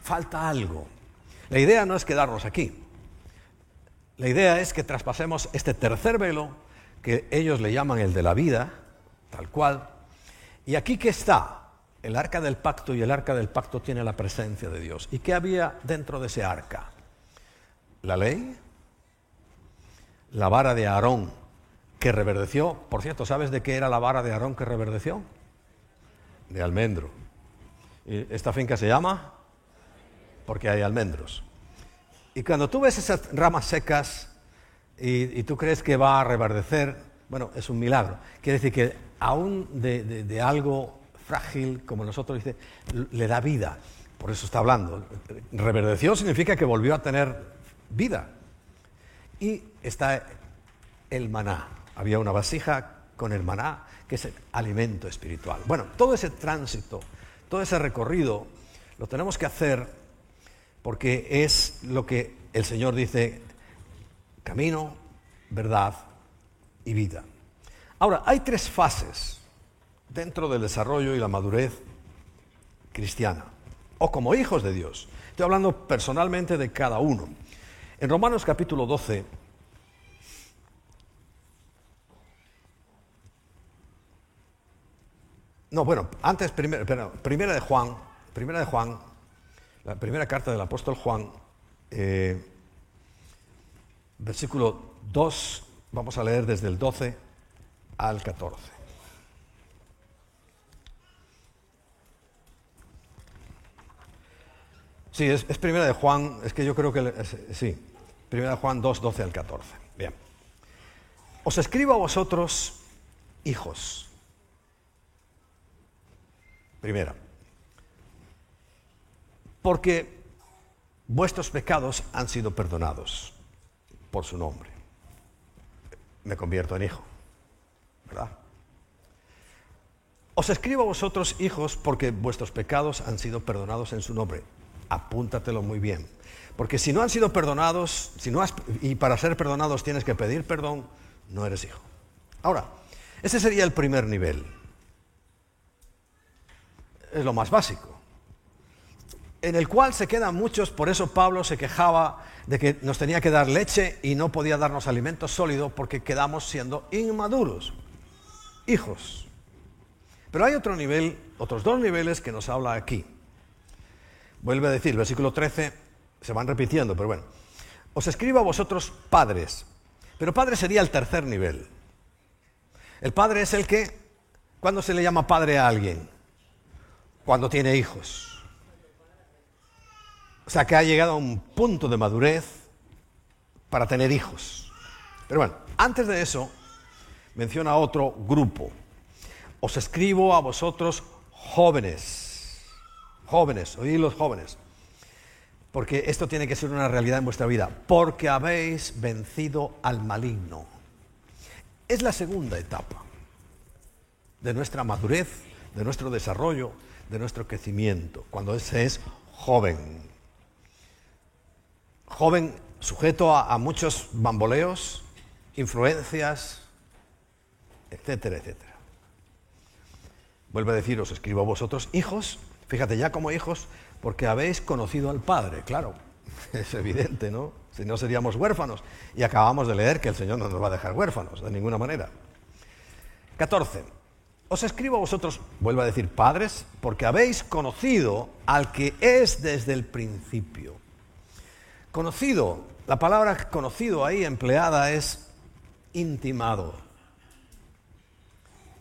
falta algo. La idea no es quedarnos aquí. La idea es que traspasemos este tercer velo, que ellos le llaman el de la vida, tal cual. Y aquí que está el arca del pacto y el arca del pacto tiene la presencia de Dios. ¿Y qué había dentro de ese arca? La ley, la vara de Aarón que reverdeció. Por cierto, ¿sabes de qué era la vara de Aarón que reverdeció? De almendro. ¿Y esta finca se llama? Porque hay almendros. Y cuando tú ves esas ramas secas y, tú crees que va a reverdecer, bueno, es un milagro. Quiere decir que aún de, algo frágil, como nosotros dice, le da vida. Por eso está hablando. Reverdeció significa que volvió a tener vida. Y está el maná. Había una vasija con el maná, que es el alimento espiritual. Bueno, todo ese tránsito, todo ese recorrido, lo tenemos que hacer porque es lo que el Señor dice, camino, verdad y vida. Ahora, hay tres fases dentro del desarrollo y la madurez cristiana, o como hijos de Dios. Estoy hablando personalmente de cada uno. En Romanos capítulo 12, no, bueno, antes, primero, primera de Juan, primera de Juan, la primera carta del apóstol Juan, eh, versículo 2, vamos a leer desde el 12 al 14. Sí, es, primera de Juan, es que yo creo que sí, primera de Juan 2, 12 al 14. Bien. Os escribo a vosotros, hijos. Primera porque vuestros pecados han sido perdonados por su nombre. Me convierto en hijo, ¿verdad? Os escribo a vosotros, hijos, porque vuestros pecados han sido perdonados en su nombre. Apúntatelo muy bien. Porque si no han sido perdonados, si no y para ser perdonados tienes que pedir perdón, no eres hijo. Ahora, ese sería el primer nivel. Es lo más básico. En el cual se quedan muchos, por eso Pablo se quejaba de que nos tenía que dar leche y no podía darnos alimento sólido porque quedamos siendo inmaduros, hijos. Pero hay otro nivel, otros dos niveles que nos habla aquí. Vuelve a decir, versículo 13, se van repitiendo, pero bueno. Os escribo a vosotros padres, pero padre sería el tercer nivel. El padre es el que, ¿cuándo se le llama padre a alguien? Cuando tiene hijos. O sea, que ha llegado a un punto de madurez para tener hijos. Pero bueno, antes de eso, menciona otro grupo. Os escribo a vosotros jóvenes. Jóvenes, oíd los jóvenes porque esto tiene que ser una realidad en vuestra vida, porque habéis vencido al maligno. Es la segunda etapa de nuestra madurez, de nuestro desarrollo, de nuestro crecimiento, cuando ese es joven. Joven sujeto a, muchos bamboleos, influencias, etcétera, etcétera. Vuelve a decir, os escribo a vosotros hijos, fíjate ya como hijos, porque habéis conocido al Padre, claro, es evidente, ¿no? Si no seríamos huérfanos. Y acabamos de leer que el Señor no nos va a dejar huérfanos, de ninguna manera. 14. Os escribo a vosotros, vuelvo a decir, padres, porque habéis conocido al que es desde el principio. Conocido, la palabra conocido ahí empleada es intimado.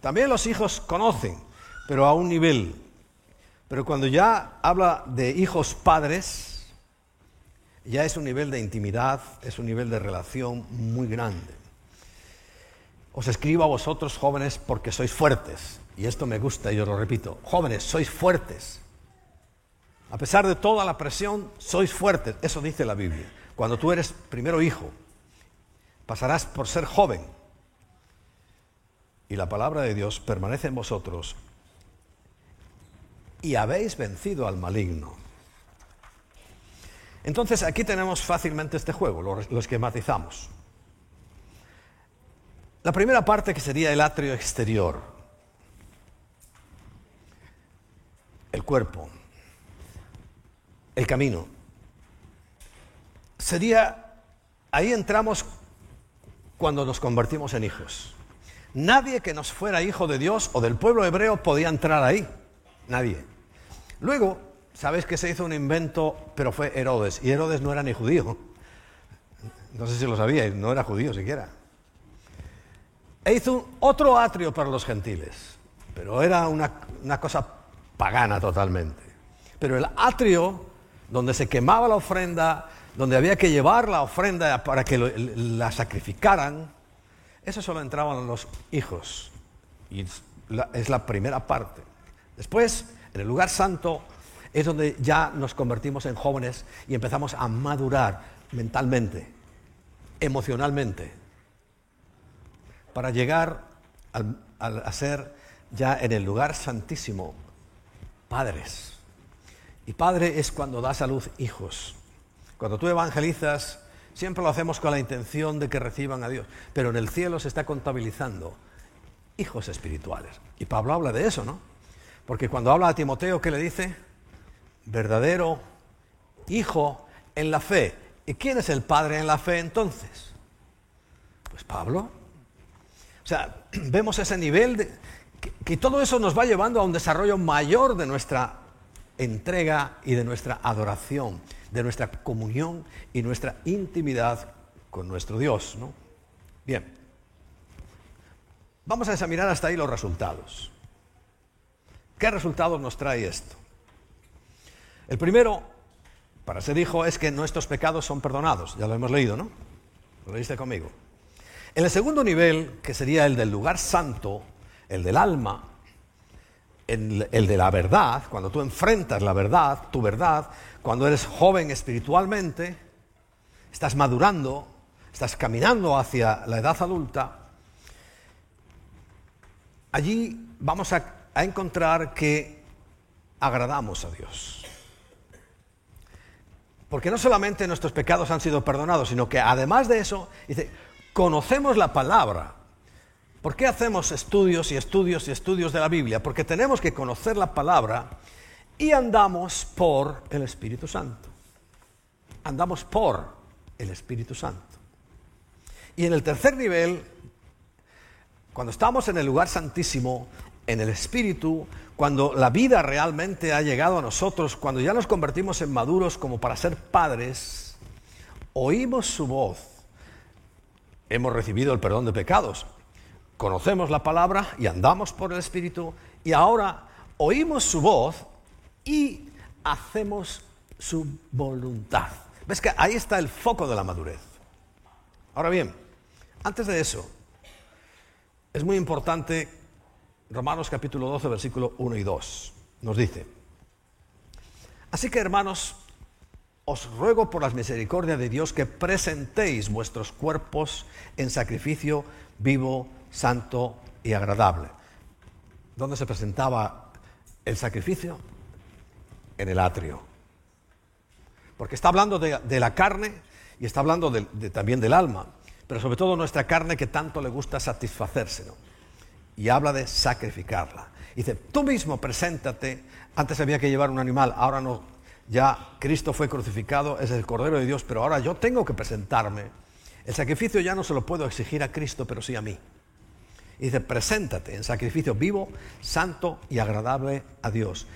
También los hijos conocen, pero a un nivel pero cuando ya habla de hijos padres, ya es un nivel de intimidad, es un nivel de relación muy grande. Os escribo a vosotros jóvenes porque sois fuertes. Y esto me gusta y os lo repito. Jóvenes, sois fuertes. A pesar de toda la presión, sois fuertes. Eso dice la Biblia. Cuando tú eres primero hijo, pasarás por ser joven. Y la palabra de Dios permanece en vosotros y habéis vencido al maligno. Entonces aquí tenemos fácilmente este juego, lo, lo esquematizamos. La primera parte que sería el atrio exterior, el cuerpo, el camino, sería, ahí entramos cuando nos convertimos en hijos. Nadie que nos fuera hijo de Dios o del pueblo hebreo podía entrar ahí. Nadie. Luego, sabéis que se hizo un invento, pero fue Herodes, y Herodes no era ni judío. No sé si lo sabíais, no era judío siquiera. E hizo otro atrio para los gentiles, pero era una, una cosa pagana totalmente. Pero el atrio, donde se quemaba la ofrenda, donde había que llevar la ofrenda para que la sacrificaran, eso solo entraban los hijos. Y es la primera parte. Después, en el lugar santo, es donde ya nos convertimos en jóvenes y empezamos a madurar mentalmente, emocionalmente, para llegar a ser ya en el lugar santísimo padres. Y padre es cuando das a luz hijos. Cuando tú evangelizas, siempre lo hacemos con la intención de que reciban a Dios, pero en el cielo se está contabilizando hijos espirituales. Y Pablo habla de eso, ¿no? Porque cuando habla a Timoteo, ¿qué le dice? Verdadero hijo en la fe. ¿Y quién es el padre en la fe entonces? Pues Pablo. O sea, vemos ese nivel de que, todo eso nos va llevando a un desarrollo mayor de nuestra entrega y de nuestra adoración, de nuestra comunión y nuestra intimidad con nuestro Dios. ¿no? Bien, vamos a examinar hasta ahí los resultados. ¿Qué resultados nos trae esto? El primero, para ser hijo, es que nuestros pecados son perdonados. Ya lo hemos leído, ¿no? Lo leíste conmigo. En el segundo nivel, que sería el del lugar santo, el del alma, el, el, de la verdad, cuando tú enfrentas la verdad, tu verdad, cuando eres joven espiritualmente, estás madurando, estás caminando hacia la edad adulta, allí vamos a a encontrar que agradamos a Dios. Porque no solamente nuestros pecados han sido perdonados, sino que además de eso, dice, conocemos la palabra. ¿Por qué hacemos estudios y estudios y estudios de la Biblia? Porque tenemos que conocer la palabra y andamos por el Espíritu Santo. Andamos por el Espíritu Santo. Y en el tercer nivel, cuando estamos en el lugar santísimo, en el Espíritu, cuando la vida realmente ha llegado a nosotros, cuando ya nos convertimos en maduros como para ser padres, oímos su voz, hemos recibido el perdón de pecados, conocemos la palabra y andamos por el Espíritu, y ahora oímos su voz y hacemos su voluntad. ¿Ves que ahí está el foco de la madurez? Ahora bien, antes de eso, es muy importante Romanos capítulo 12, versículo 1 y 2. Nos dice, así que hermanos, os ruego por las misericordias de Dios que presentéis vuestros cuerpos en sacrificio vivo, santo y agradable. ¿Dónde se presentaba el sacrificio? En el atrio. Porque está hablando de, la carne y está hablando también del alma, pero sobre todo nuestra carne que tanto le gusta satisfacerse. ¿no? y habla de sacrificarla. Dice, tú mismo preséntate, antes había que llevar un animal, ahora no, ya Cristo fue crucificado, es el Cordero de Dios, pero ahora yo tengo que presentarme. El sacrificio ya no se lo puedo exigir a Cristo, pero sí a mí. Y dice, preséntate en sacrificio vivo, santo y agradable a Dios,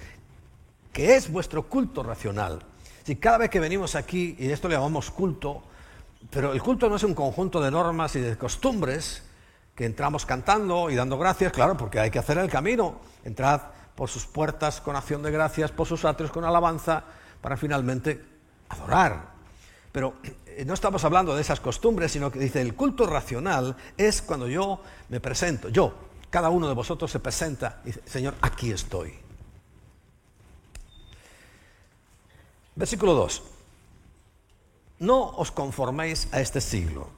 que es vuestro culto racional. Si cada vez que venimos aquí, y esto le llamamos culto, pero el culto no es un conjunto de normas y de costumbres, que entramos cantando y dando gracias, claro, porque hay que hacer el camino. Entrad por sus puertas con acción de gracias, por sus atrios con alabanza, para finalmente adorar. Pero no estamos hablando de esas costumbres, sino que dice, el culto racional es cuando yo me presento, yo, cada uno de vosotros se presenta y dice, Señor, aquí estoy. Versículo 2. No os conforméis a este siglo.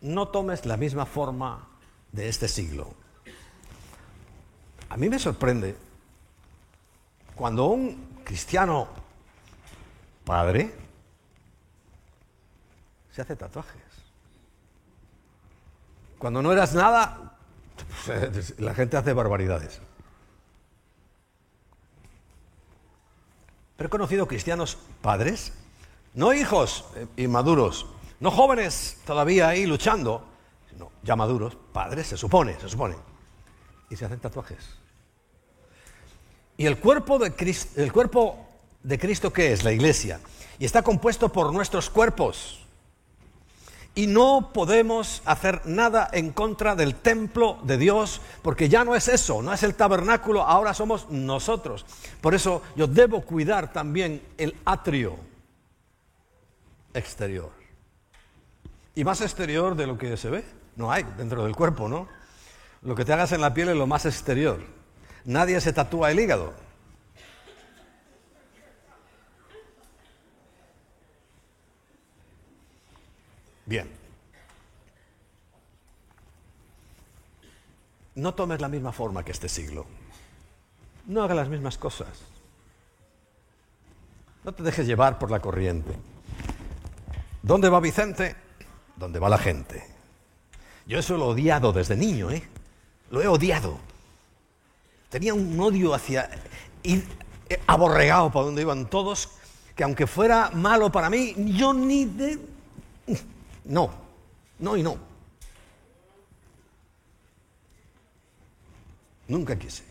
No tomes la misma forma de este siglo. A mí me sorprende cuando un cristiano padre se hace tatuajes. Cuando no eras nada, pues, la gente hace barbaridades. Pero he conocido cristianos padres, no hijos eh, inmaduros, no jóvenes todavía ahí luchando, ya maduros, padres, se supone, se supone, y se hacen tatuajes. ¿Y el cuerpo de Cristo, el cuerpo de Cristo qué es? La iglesia. Y está compuesto por nuestros cuerpos. Y no podemos hacer nada en contra del templo de Dios, porque ya no es eso, no es el tabernáculo, ahora somos nosotros. Por eso yo debo cuidar también el atrio exterior. Y más exterior de lo que se ve no hay dentro del cuerpo, ¿no? Lo que te hagas en la piel es lo más exterior. Nadie se tatúa el hígado. Bien. No tomes la misma forma que este siglo. No hagas las mismas cosas. No te dejes llevar por la corriente. ¿Dónde va Vicente? ¿Dónde va la gente? Yo eso lo he odiado desde niño, ¿eh? Lo he odiado. Tenía un odio hacia... Ir eh, aborregado por donde iban todos, que aunque fuera malo para mí, yo ni de... No, no y no. Nunca quise.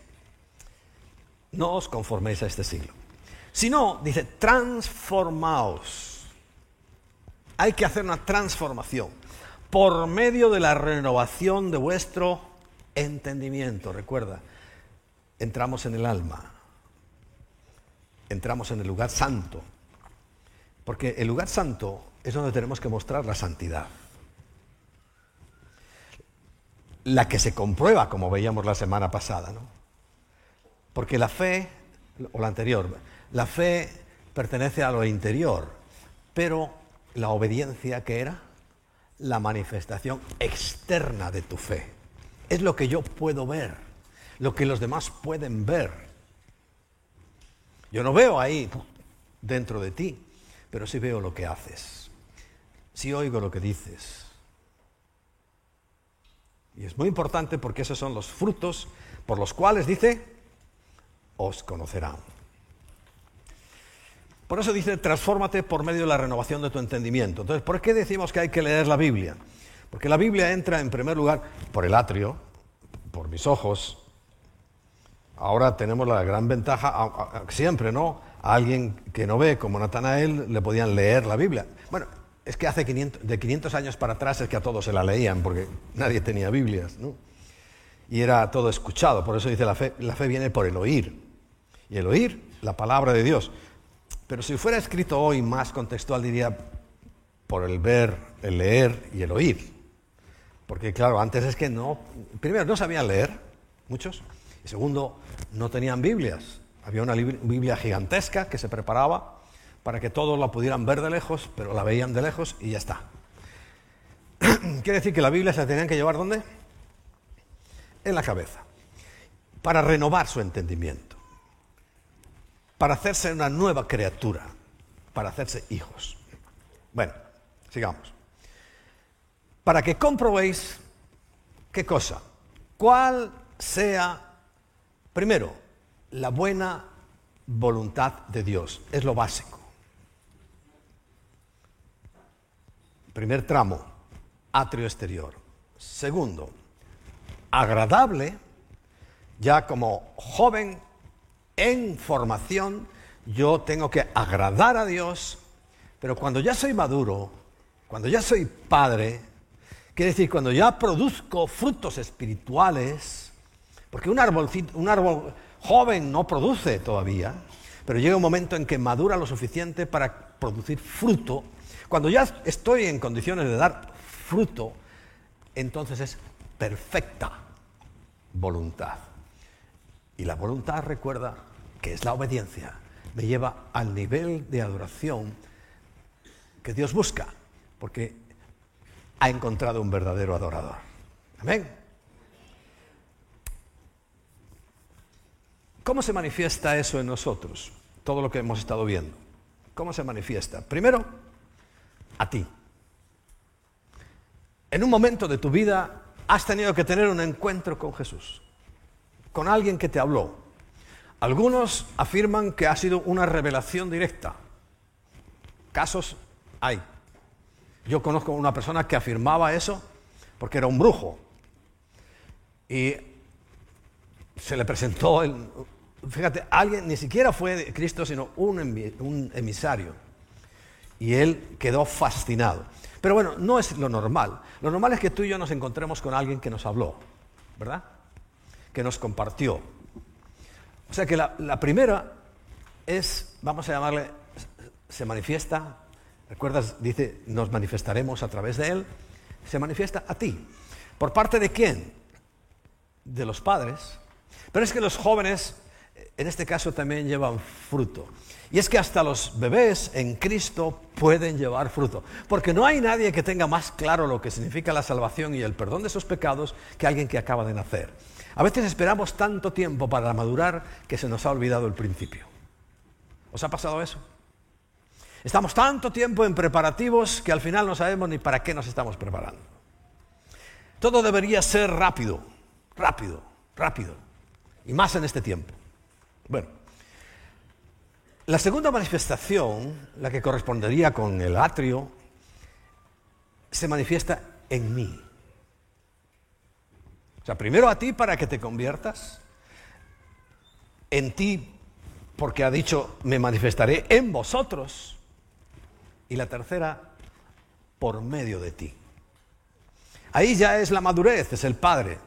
No os conforméis a este siglo. Si no, dice, transformaos. Hay que hacer una transformación por medio de la renovación de vuestro entendimiento. Recuerda, entramos en el alma, entramos en el lugar santo, porque el lugar santo es donde tenemos que mostrar la santidad. La que se comprueba, como veíamos la semana pasada, ¿no? Porque la fe, o la anterior, la fe pertenece a lo interior, pero la obediencia que era la manifestación externa de tu fe. Es lo que yo puedo ver, lo que los demás pueden ver. Yo no veo ahí dentro de ti, pero sí veo lo que haces, sí oigo lo que dices. Y es muy importante porque esos son los frutos por los cuales dice, os conocerán. Por eso dice, transfórmate por medio de la renovación de tu entendimiento. Entonces, ¿por qué decimos que hay que leer la Biblia? Porque la Biblia entra en primer lugar por el atrio, por mis ojos. Ahora tenemos la gran ventaja, siempre, ¿no? A alguien que no ve, como Natanael, le podían leer la Biblia. Bueno, es que hace de 500 años para atrás es que a todos se la leían, porque nadie tenía Biblias, ¿no? Y era todo escuchado, por eso dice la fe, la fe viene por el oír. Y el oír, la palabra de Dios. Pero si fuera escrito hoy más contextual, diría por el ver, el leer y el oír. Porque claro, antes es que no, primero no sabían leer, muchos, y segundo, no tenían Biblias. Había una Biblia gigantesca que se preparaba para que todos la pudieran ver de lejos, pero la veían de lejos y ya está. Quiere decir que la Biblia se la tenían que llevar ¿dónde? En la cabeza, para renovar su entendimiento para hacerse una nueva criatura, para hacerse hijos. Bueno, sigamos. Para que comprobéis qué cosa, cuál sea, primero, la buena voluntad de Dios, es lo básico. Primer tramo, atrio exterior. Segundo, agradable, ya como joven en formación, yo tengo que agradar a Dios, pero cuando ya soy maduro, cuando ya soy padre, quiere decir cuando ya produzco frutos espirituales, porque un árbol, un árbol joven no produce todavía, pero llega un momento en que madura lo suficiente para producir fruto. Cuando ya estoy en condiciones de dar fruto, entonces es perfecta voluntad. Y la voluntad, recuerda, que es la obediencia, me lleva al nivel de adoración que Dios busca, porque ha encontrado un verdadero adorador. Amén. ¿Cómo se manifiesta eso en nosotros? Todo lo que hemos estado viendo. ¿Cómo se manifiesta? Primero, a ti. En un momento de tu vida has tenido que tener un encuentro con Jesús, con alguien que te habló, algunos afirman que ha sido una revelación directa. Casos hay. Yo conozco una persona que afirmaba eso porque era un brujo. Y se le presentó, el, fíjate, alguien, ni siquiera fue Cristo, sino un, un emisario. Y él quedó fascinado. Pero bueno, no es lo normal. Lo normal es que tú y yo nos encontremos con alguien que nos habló, ¿verdad? Que nos compartió o sea que la, primera es, vamos a llamarle, se manifiesta, recuerdas, dice, nos manifestaremos a través de Él, se manifiesta a ti. ¿Por parte de quién? De los padres. Pero es que los jóvenes, en este caso, también llevan fruto. Y es que hasta los bebés en Cristo pueden llevar fruto. Porque no hay nadie que tenga más claro lo que significa la salvación y el perdón de sus pecados que alguien que acaba de nacer. A veces esperamos tanto tiempo para madurar que se nos ha olvidado el principio. ¿Os ha pasado eso? Estamos tanto tiempo en preparativos que al final no sabemos ni para qué nos estamos preparando. Todo debería ser rápido, rápido, rápido. Y más en este tiempo. Bueno, la segunda manifestación, la que correspondería con el atrio, se manifiesta en mí primero a ti para que te conviertas, en ti porque ha dicho, me manifestaré en vosotros, y la tercera, por medio de ti. Ahí ya es la madurez, es el Padre.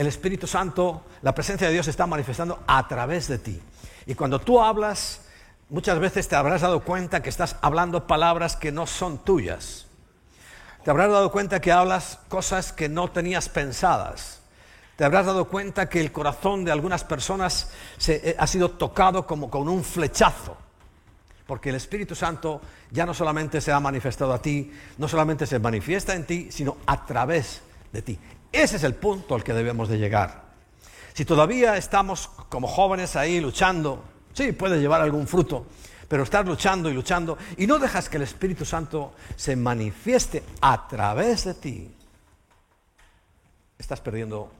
El Espíritu Santo, la presencia de Dios está manifestando a través de ti. Y cuando tú hablas, muchas veces te habrás dado cuenta que estás hablando palabras que no son tuyas. Te habrás dado cuenta que hablas cosas que no tenías pensadas te habrás dado cuenta que el corazón de algunas personas se, eh, ha sido tocado como con un flechazo. Porque el Espíritu Santo ya no solamente se ha manifestado a ti, no solamente se manifiesta en ti, sino a través de ti. Ese es el punto al que debemos de llegar. Si todavía estamos como jóvenes ahí luchando, sí, puede llevar algún fruto, pero estar luchando y luchando y no dejas que el Espíritu Santo se manifieste a través de ti, estás perdiendo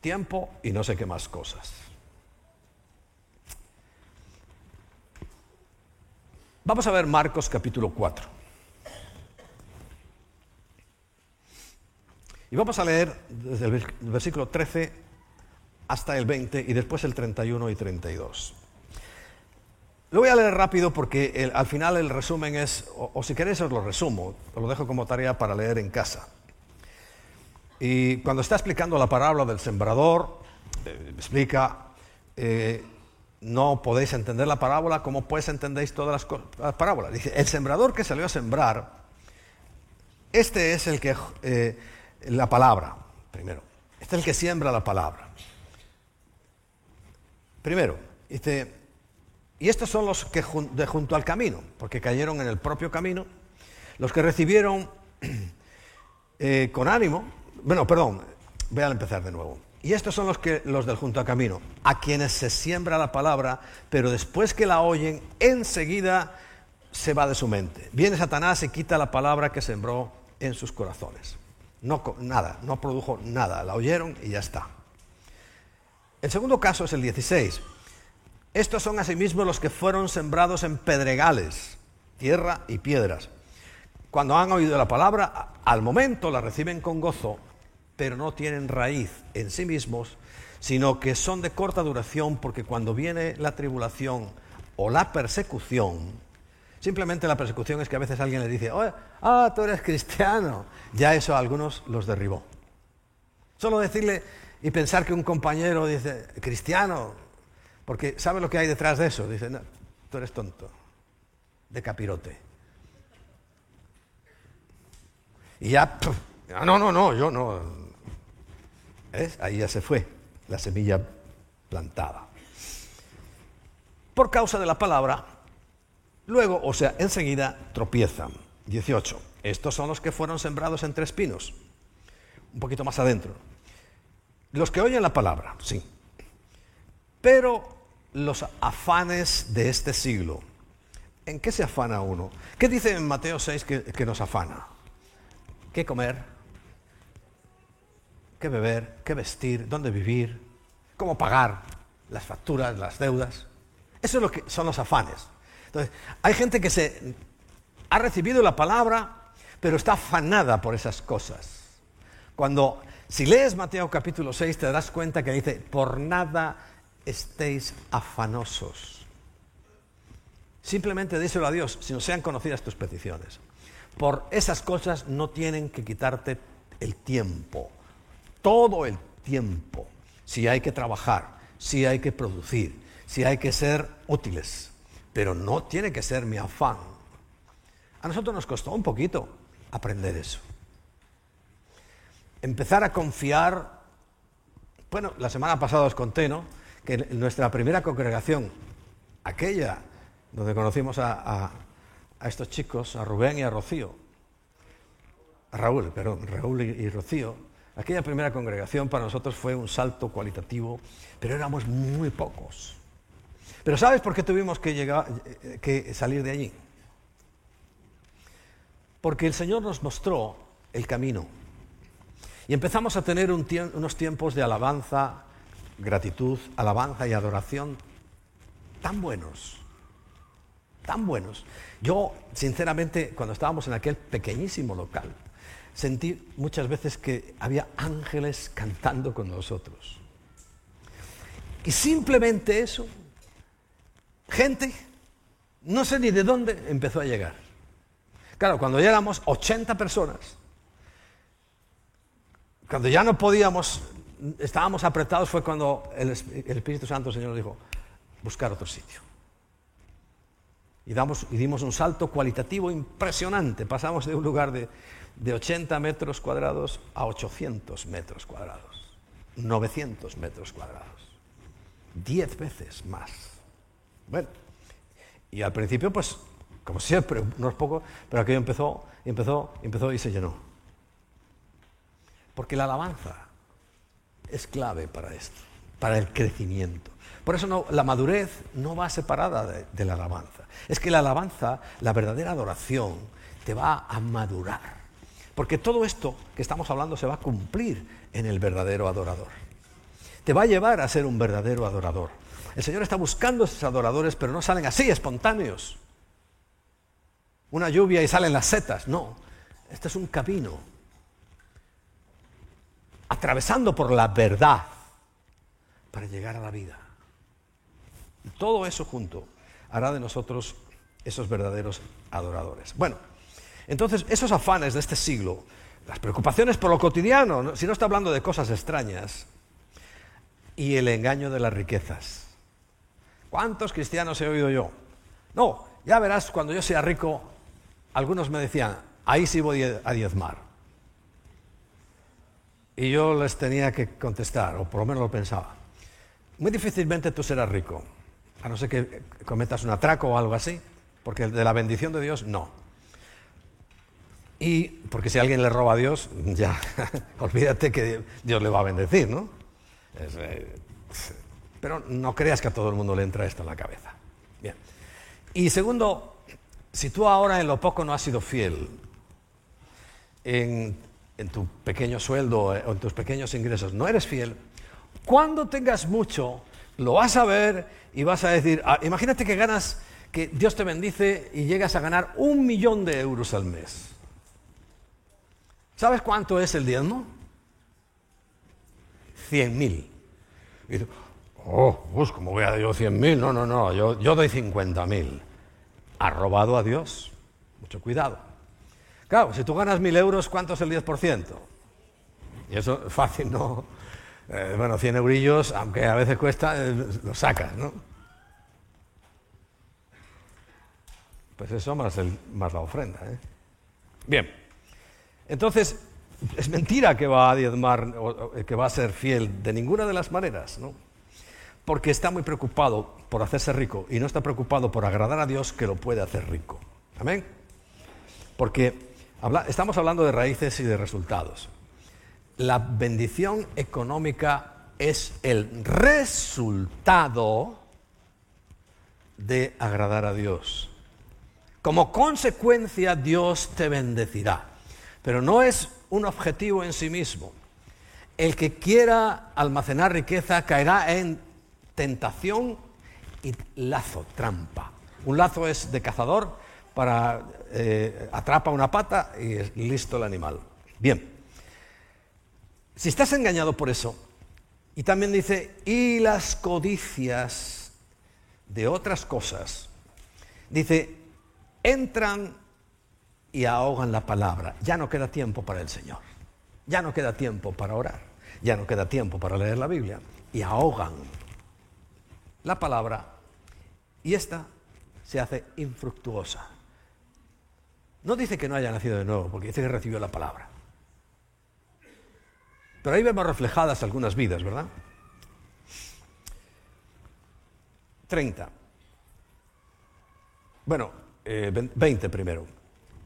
tiempo y no sé qué más cosas. Vamos a ver Marcos capítulo 4. Y vamos a leer desde el versículo 13 hasta el 20 y después el 31 y 32. Lo voy a leer rápido porque al final el resumen es, o, si queréis os lo resumo, os lo dejo como tarea para leer en casa. Y cuando está explicando la parábola del sembrador, eh, explica, eh, no podéis entender la parábola como pues entendéis todas las, parábolas. Dice, el sembrador que salió a sembrar, este es el que, eh, la palabra, primero, este es el que siembra la palabra. Primero, dice, y estos son los que de junto al camino, porque cayeron en el propio camino, los que recibieron eh, con ánimo, bueno, perdón, voy a empezar de nuevo. Y estos son los, que, los del junto al camino, a quienes se siembra la palabra, pero después que la oyen, enseguida se va de su mente. Viene Satanás y quita la palabra que sembró en sus corazones. No, nada, no produjo nada, la oyeron y ya está. El segundo caso es el 16. Estos son asimismo los que fueron sembrados en pedregales, tierra y piedras. Cuando han oído la palabra, al momento la reciben con gozo, pero no tienen raíz en sí mismos, sino que son de corta duración porque cuando viene la tribulación o la persecución, simplemente la persecución es que a veces alguien le dice, ah, tú eres cristiano, ya eso a algunos los derribó. Solo decirle, y pensar que un compañero dice, cristiano, porque ¿sabe lo que hay detrás de eso? Dice, no, tú eres tonto, de capirote. Y ya, no, no, no, yo no. ¿Ves? Ahí ya se fue la semilla plantada. Por causa de la palabra, luego, o sea, enseguida tropiezan. 18. Estos son los que fueron sembrados entre espinos. Un poquito más adentro. Los que oyen la palabra, sí. Pero los afanes de este siglo, ¿en qué se afana uno? ¿Qué dice en Mateo 6 que, nos afana? ¿Qué comer? ¿Qué beber? ¿Qué vestir? ¿Dónde vivir? ¿Cómo pagar las facturas, las deudas? Eso es lo que son los afanes. Entonces, hay gente que se ha recibido la palabra, pero está afanada por esas cosas. Cuando si lees Mateo capítulo 6 te darás cuenta que dice, por nada estéis afanosos. Simplemente díselo a Dios, si no sean conocidas tus peticiones. Por esas cosas no tienen que quitarte el tiempo, todo el tiempo. Si hay que trabajar, si hay que producir, si hay que ser útiles, pero no tiene que ser mi afán. A nosotros nos costó un poquito aprender eso empezar a confiar. Bueno, la semana pasada os conté, ¿no? Que nuestra primera congregación, aquella donde conocimos a, estos chicos, a Rubén y a Rocío, a Raúl, perdón, Raúl y, Rocío, aquella primera congregación para nosotros fue un salto cualitativo, pero éramos muy pocos. Pero ¿sabes por qué tuvimos que, llegar, que salir de allí? Porque el Señor nos mostró el camino. Y empezamos a tener unos tiempos de alabanza, gratitud, alabanza y adoración tan buenos, tan buenos. Yo, sinceramente, cuando estábamos en aquel pequeñísimo local, sentí muchas veces que había ángeles cantando con nosotros. Y simplemente eso, gente, no sé ni de dónde empezó a llegar. Claro, cuando llegamos 80 personas, cuando ya no podíamos, estábamos apretados, fue cuando el, Espíritu Santo, el Señor, dijo, buscar otro sitio. Y, damos, y dimos un salto cualitativo impresionante. Pasamos de un lugar de, de 80 metros cuadrados a 800 metros cuadrados, 900 metros cuadrados, 10 veces más. Bueno, y al principio, pues, como siempre, no es poco, pero aquello empezó, empezó, empezó y se llenó. Porque la alabanza es clave para esto. para el crecimiento. Por eso no, la madurez no va separada de, de la alabanza. Es que la alabanza, la verdadera adoración, te va a madurar. Porque todo esto que estamos hablando se va a cumplir en el verdadero adorador. Te va a llevar a ser un verdadero adorador. El Señor está buscando esos adoradores, pero no salen así, espontáneos. Una lluvia y salen las setas. No, este es un camino. Atravesando por la verdad para llegar a la vida. Y todo eso junto hará de nosotros esos verdaderos adoradores. Bueno, entonces esos afanes de este siglo, las preocupaciones por lo cotidiano, si no está hablando de cosas extrañas, y el engaño de las riquezas. ¿Cuántos cristianos he oído yo? No, ya verás, cuando yo sea rico, algunos me decían, ahí sí voy a diezmar. Y yo les tenía que contestar, o por lo menos lo pensaba. Muy difícilmente tú serás rico, a no ser que cometas un atraco o algo así, porque de la bendición de Dios, no. Y porque si alguien le roba a Dios, ya, olvídate que Dios le va a bendecir, ¿no? Eh, pero no creas que a todo el mundo le entra esto en la cabeza. Bien. Y segundo, si tú ahora en lo poco no has sido fiel, en, tu pequeño sueldo eh, o en tus pequeños ingresos, no eres fiel, cuando tengas mucho, lo vas a ver y vas a decir, ah, imagínate que ganas, que Dios te bendice y llegas a ganar un millón de euros al mes. ¿Sabes cuánto es el diezmo? Cien mil. Oh, pues como voy a dar yo cien mil, no, no, no, yo, yo doy cincuenta mil. ¿Ha robado a Dios? Mucho cuidado. Claro, si tú ganas mil euros, ¿cuánto es el 10%? Y eso es fácil, ¿no? Eh, bueno, 100 eurillos, aunque a veces cuesta, eh, lo sacas, ¿no? Pues eso más, más la ofrenda. ¿eh? Bien, entonces es mentira que va a diezmar que va a ser fiel de ninguna de las maneras, ¿no? Porque está muy preocupado por hacerse rico y no está preocupado por agradar a Dios que lo puede hacer rico. Amén. Porque estamos hablando de raíces y de resultados la bendición económica es el resultado de agradar a Dios. Como consecuencia Dios te bendecirá, pero no es un objetivo en sí mismo. El que quiera almacenar riqueza caerá en tentación y lazo, trampa. Un lazo es de cazador para eh, atrapa una pata y es listo el animal. Bien. Si estás engañado por eso, y también dice, y las codicias de otras cosas, dice, entran y ahogan la palabra. Ya no queda tiempo para el Señor. Ya no queda tiempo para orar. Ya no queda tiempo para leer la Biblia. Y ahogan la palabra y esta se hace infructuosa. No dice que no haya nacido de nuevo, porque dice que recibió la palabra. Pero ahí vemos reflejadas algunas vidas, ¿verdad? 30. Bueno, 20 eh, primero.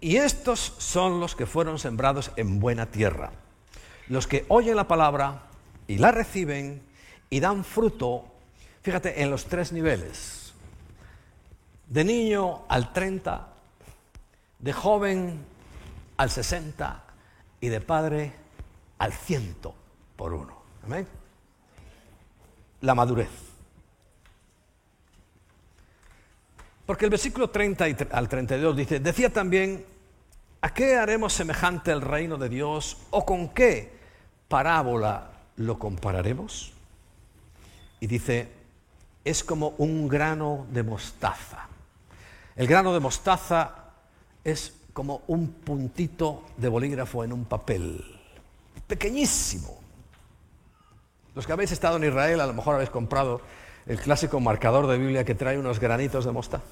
Y estos son los que fueron sembrados en buena tierra, los que oyen la palabra y la reciben y dan fruto, fíjate, en los tres niveles. De niño al 30, de joven al 60 y de padre al ciento por uno. ¿Amén? La madurez. Porque el versículo 30 al 32 dice, decía también, ¿a qué haremos semejante el reino de Dios o con qué parábola lo compararemos? Y dice, es como un grano de mostaza. El grano de mostaza es como un puntito de bolígrafo en un papel pequeñísimo. Los que habéis estado en Israel a lo mejor habéis comprado el clásico marcador de Biblia que trae unos granitos de mostaza.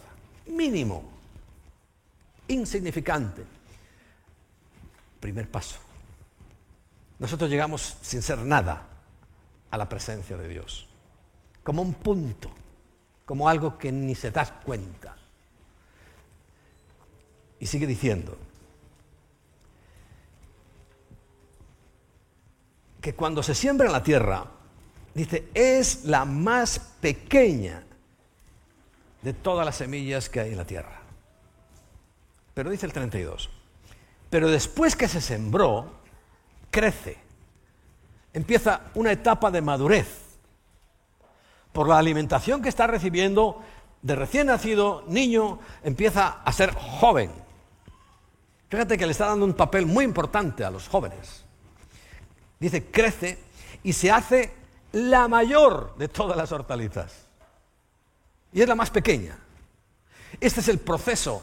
Mínimo, insignificante. Primer paso. Nosotros llegamos sin ser nada a la presencia de Dios, como un punto, como algo que ni se da cuenta. Y sigue diciendo, que cuando se siembra en la tierra, dice, es la más pequeña de todas las semillas que hay en la tierra. Pero dice el 32, pero después que se sembró, crece, empieza una etapa de madurez por la alimentación que está recibiendo de recién nacido niño, empieza a ser joven. Fíjate que le está dando un papel muy importante a los jóvenes. Dice, crece y se hace la mayor de todas las hortalizas. Y es la más pequeña. Este es el proceso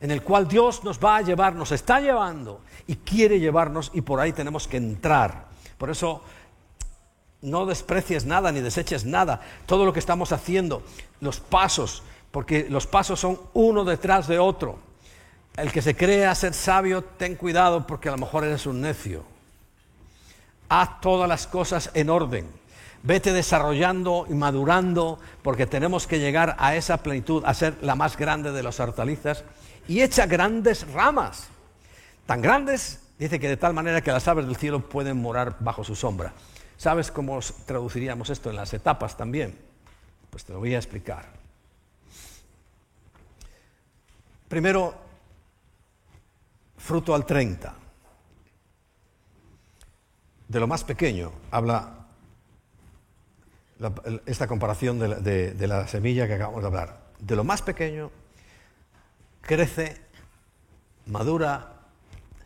en el cual Dios nos va a llevar, nos está llevando y quiere llevarnos y por ahí tenemos que entrar. Por eso no desprecies nada ni deseches nada. Todo lo que estamos haciendo, los pasos, porque los pasos son uno detrás de otro. El que se crea ser sabio, ten cuidado porque a lo mejor eres un necio. Haz todas las cosas en orden. Vete desarrollando y madurando porque tenemos que llegar a esa plenitud, a ser la más grande de las hortalizas y echa grandes ramas. Tan grandes, dice que de tal manera que las aves del cielo pueden morar bajo su sombra. ¿Sabes cómo traduciríamos esto en las etapas también? Pues te lo voy a explicar. Primero, fruto al 30. De lo más pequeño habla esta comparación de de la semilla que acabamos de hablar. De lo más pequeño crece, madura,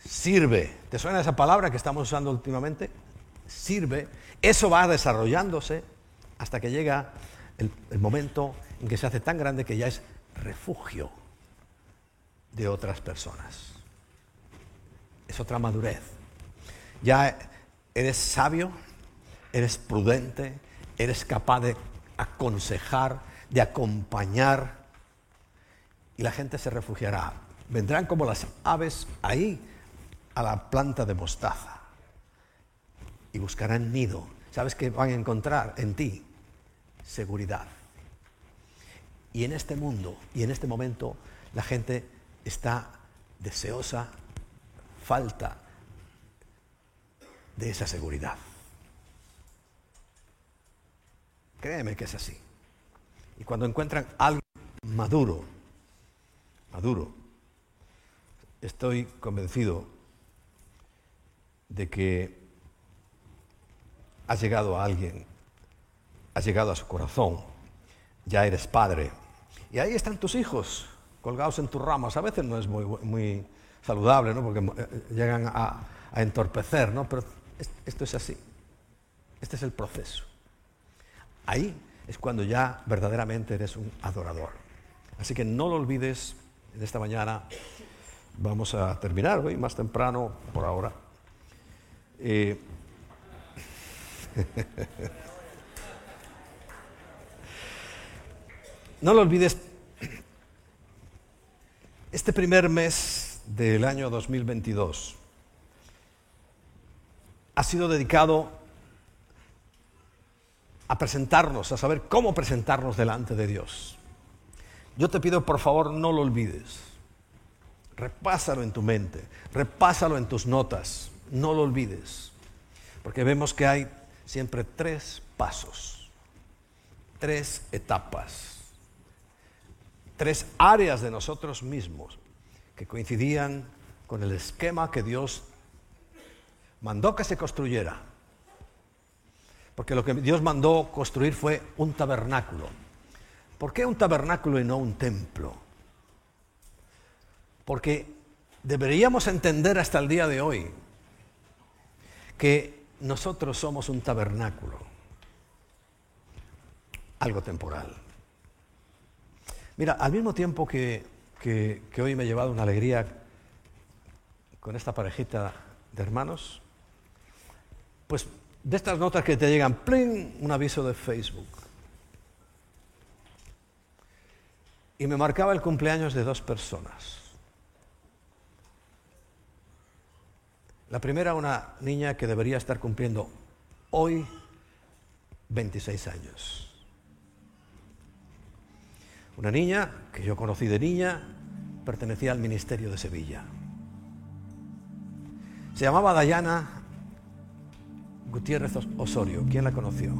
sirve. ¿Te suena esa palabra que estamos usando últimamente? Sirve eso va desarrollándose hasta que llega el, momento en que se hace tan grande que ya es refugio de otras personas. Es otra madurez. Ya eres sabio, eres prudente, eres capaz de aconsejar, de acompañar y la gente se refugiará. Vendrán como las aves ahí a la planta de mostaza y buscarán nido. ¿Sabes qué van a encontrar en ti? Seguridad. Y en este mundo y en este momento la gente está deseosa, falta de esa seguridad. Créeme que es así. Y cuando encuentran algo maduro, maduro, estoy convencido de que has llegado a alguien, has llegado a su corazón, ya eres padre. Y ahí están tus hijos colgados en tus ramas. A veces no es muy, saludable, ¿no? porque eh, llegan a, a entorpecer, ¿no? pero esto es así. Este es el proceso. Ahí es cuando ya verdaderamente eres un adorador. Así que no lo olvides, en esta mañana vamos a terminar hoy más temprano por ahora. Eh, no lo olvides, este primer mes del año 2022 ha sido dedicado a presentarnos, a saber cómo presentarnos delante de Dios. Yo te pido, por favor, no lo olvides. Repásalo en tu mente, repásalo en tus notas, no lo olvides. Porque vemos que hay siempre tres pasos, tres etapas, tres áreas de nosotros mismos que coincidían con el esquema que Dios mandó que se construyera. Porque lo que Dios mandó construir fue un tabernáculo. ¿Por qué un tabernáculo y no un templo? Porque deberíamos entender hasta el día de hoy que nosotros somos un tabernáculo, algo temporal. Mira, al mismo tiempo que, hoy me he llevado una alegría con esta parejita de hermanos, pues de estas notas que te llegan, ¡plin! un aviso de Facebook. Y me marcaba el cumpleaños de dos personas. La primera, una niña que debería estar cumpliendo hoy 26 años. Una niña que yo conocí de niña, pertenecía al Ministerio de Sevilla. Se llamaba Dayana Gutiérrez Osorio. ¿Quién la conoció?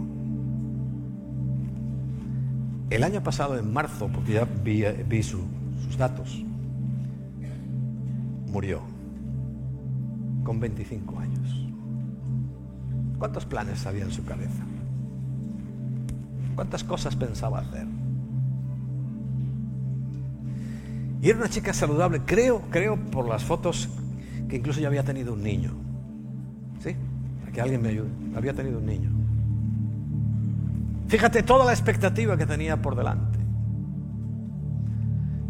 el año pasado, en marzo, porque ya vi, sus datos, murió con 25 años. ¿Cuántos planes había en su cabeza? ¿Cuántas cosas pensaba hacer? Y era una chica saludable, creo, creo por las fotos que incluso ya había tenido un niño. ¿Sí? Para que alguien me ayude. Había tenido un niño. Fíjate toda la expectativa que tenía por delante.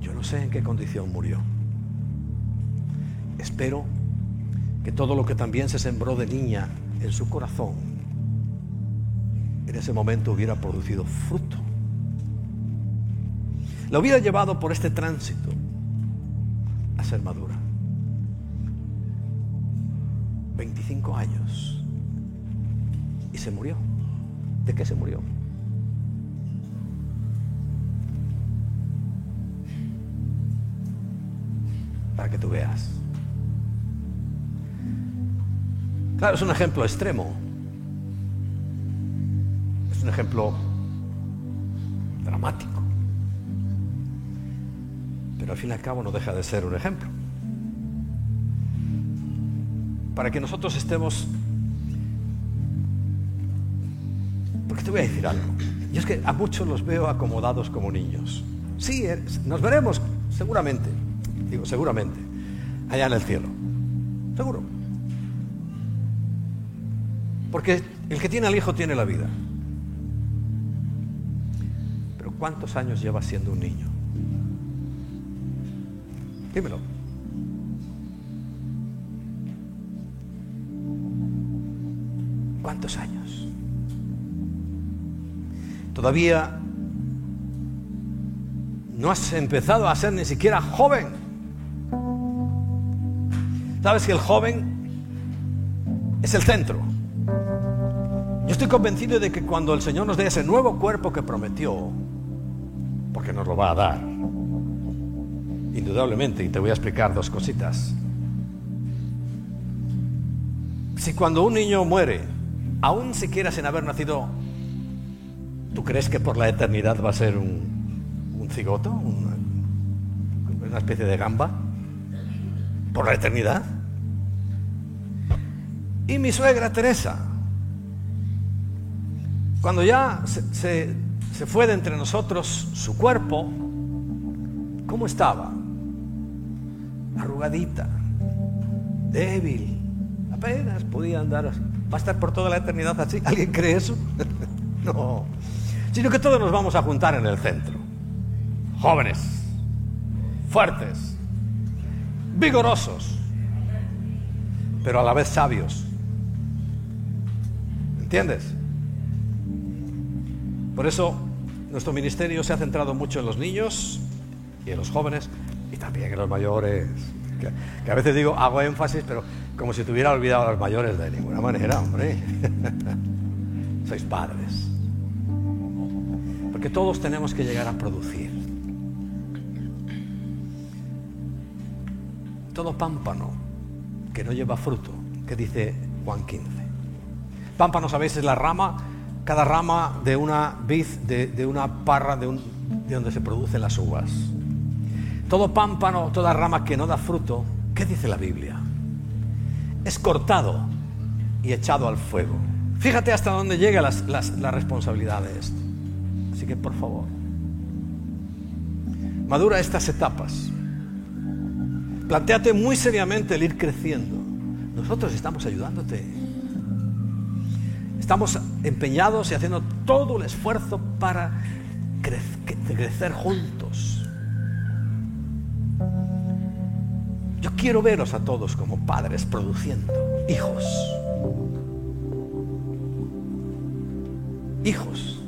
Yo no sé en qué condición murió. Espero que todo lo que también se sembró de niña en su corazón, en ese momento hubiera producido fruto. La hubiera llevado por este tránsito a ser madura. 25 años. Y se murió. ¿De qué se murió? para que tú veas. Claro, es un ejemplo extremo. Es un ejemplo dramático. Pero al fin y al cabo no deja de ser un ejemplo. Para que nosotros estemos... Porque te voy a decir algo. Y es que a muchos los veo acomodados como niños. Sí, nos veremos, seguramente. Digo, seguramente. Allá en el cielo. Seguro. Porque el que tiene al hijo tiene la vida. Pero ¿cuántos años lleva siendo un niño? Dímelo. ¿Cuántos años? Todavía no has empezado a ser ni siquiera joven. Sabes que el joven es el centro. Yo estoy convencido de que cuando el Señor nos dé ese nuevo cuerpo que prometió, porque nos lo va a dar, indudablemente, y te voy a explicar dos cositas. Si cuando un niño muere, aún siquiera sin haber nacido, ¿tú crees que por la eternidad va a ser un, cigoto? una especie de gamba? por la eternidad. Y mi suegra Teresa, cuando ya se, fue de entre nosotros su cuerpo, ¿cómo estaba? Arrugadita, débil, apenas podía andar así. ¿Va a estar por toda la eternidad así? ¿Alguien cree eso? no. Sino que todos nos vamos a juntar en el centro. Jóvenes, fuertes, vigorosos, pero a la vez sabios. ¿Entiendes? Por eso nuestro ministerio se ha centrado mucho en los niños y en los jóvenes y también en los mayores. Que, a veces digo, hago énfasis, pero como si tuviera olvidado a los mayores de ninguna manera, hombre. Sois padres. Porque todos tenemos que llegar a producir. todo pámpano que no lleva fruto, que dice Juan 15. Pámpano, ¿sabéis? Es la rama, cada rama de una vid, de, una parra de, de donde se producen las uvas. Todo pámpano, toda rama que no da fruto, ¿qué dice la Biblia? Es cortado y echado al fuego. Fíjate hasta dónde llega la responsabilidad de esto. Así que por favor, madura estas etapas Plantéate muy seriamente el ir creciendo. Nosotros estamos ayudándote. Estamos empeñados y haciendo todo el esfuerzo para crecer juntos. Yo quiero veros a todos como padres produciendo hijos. Hijos.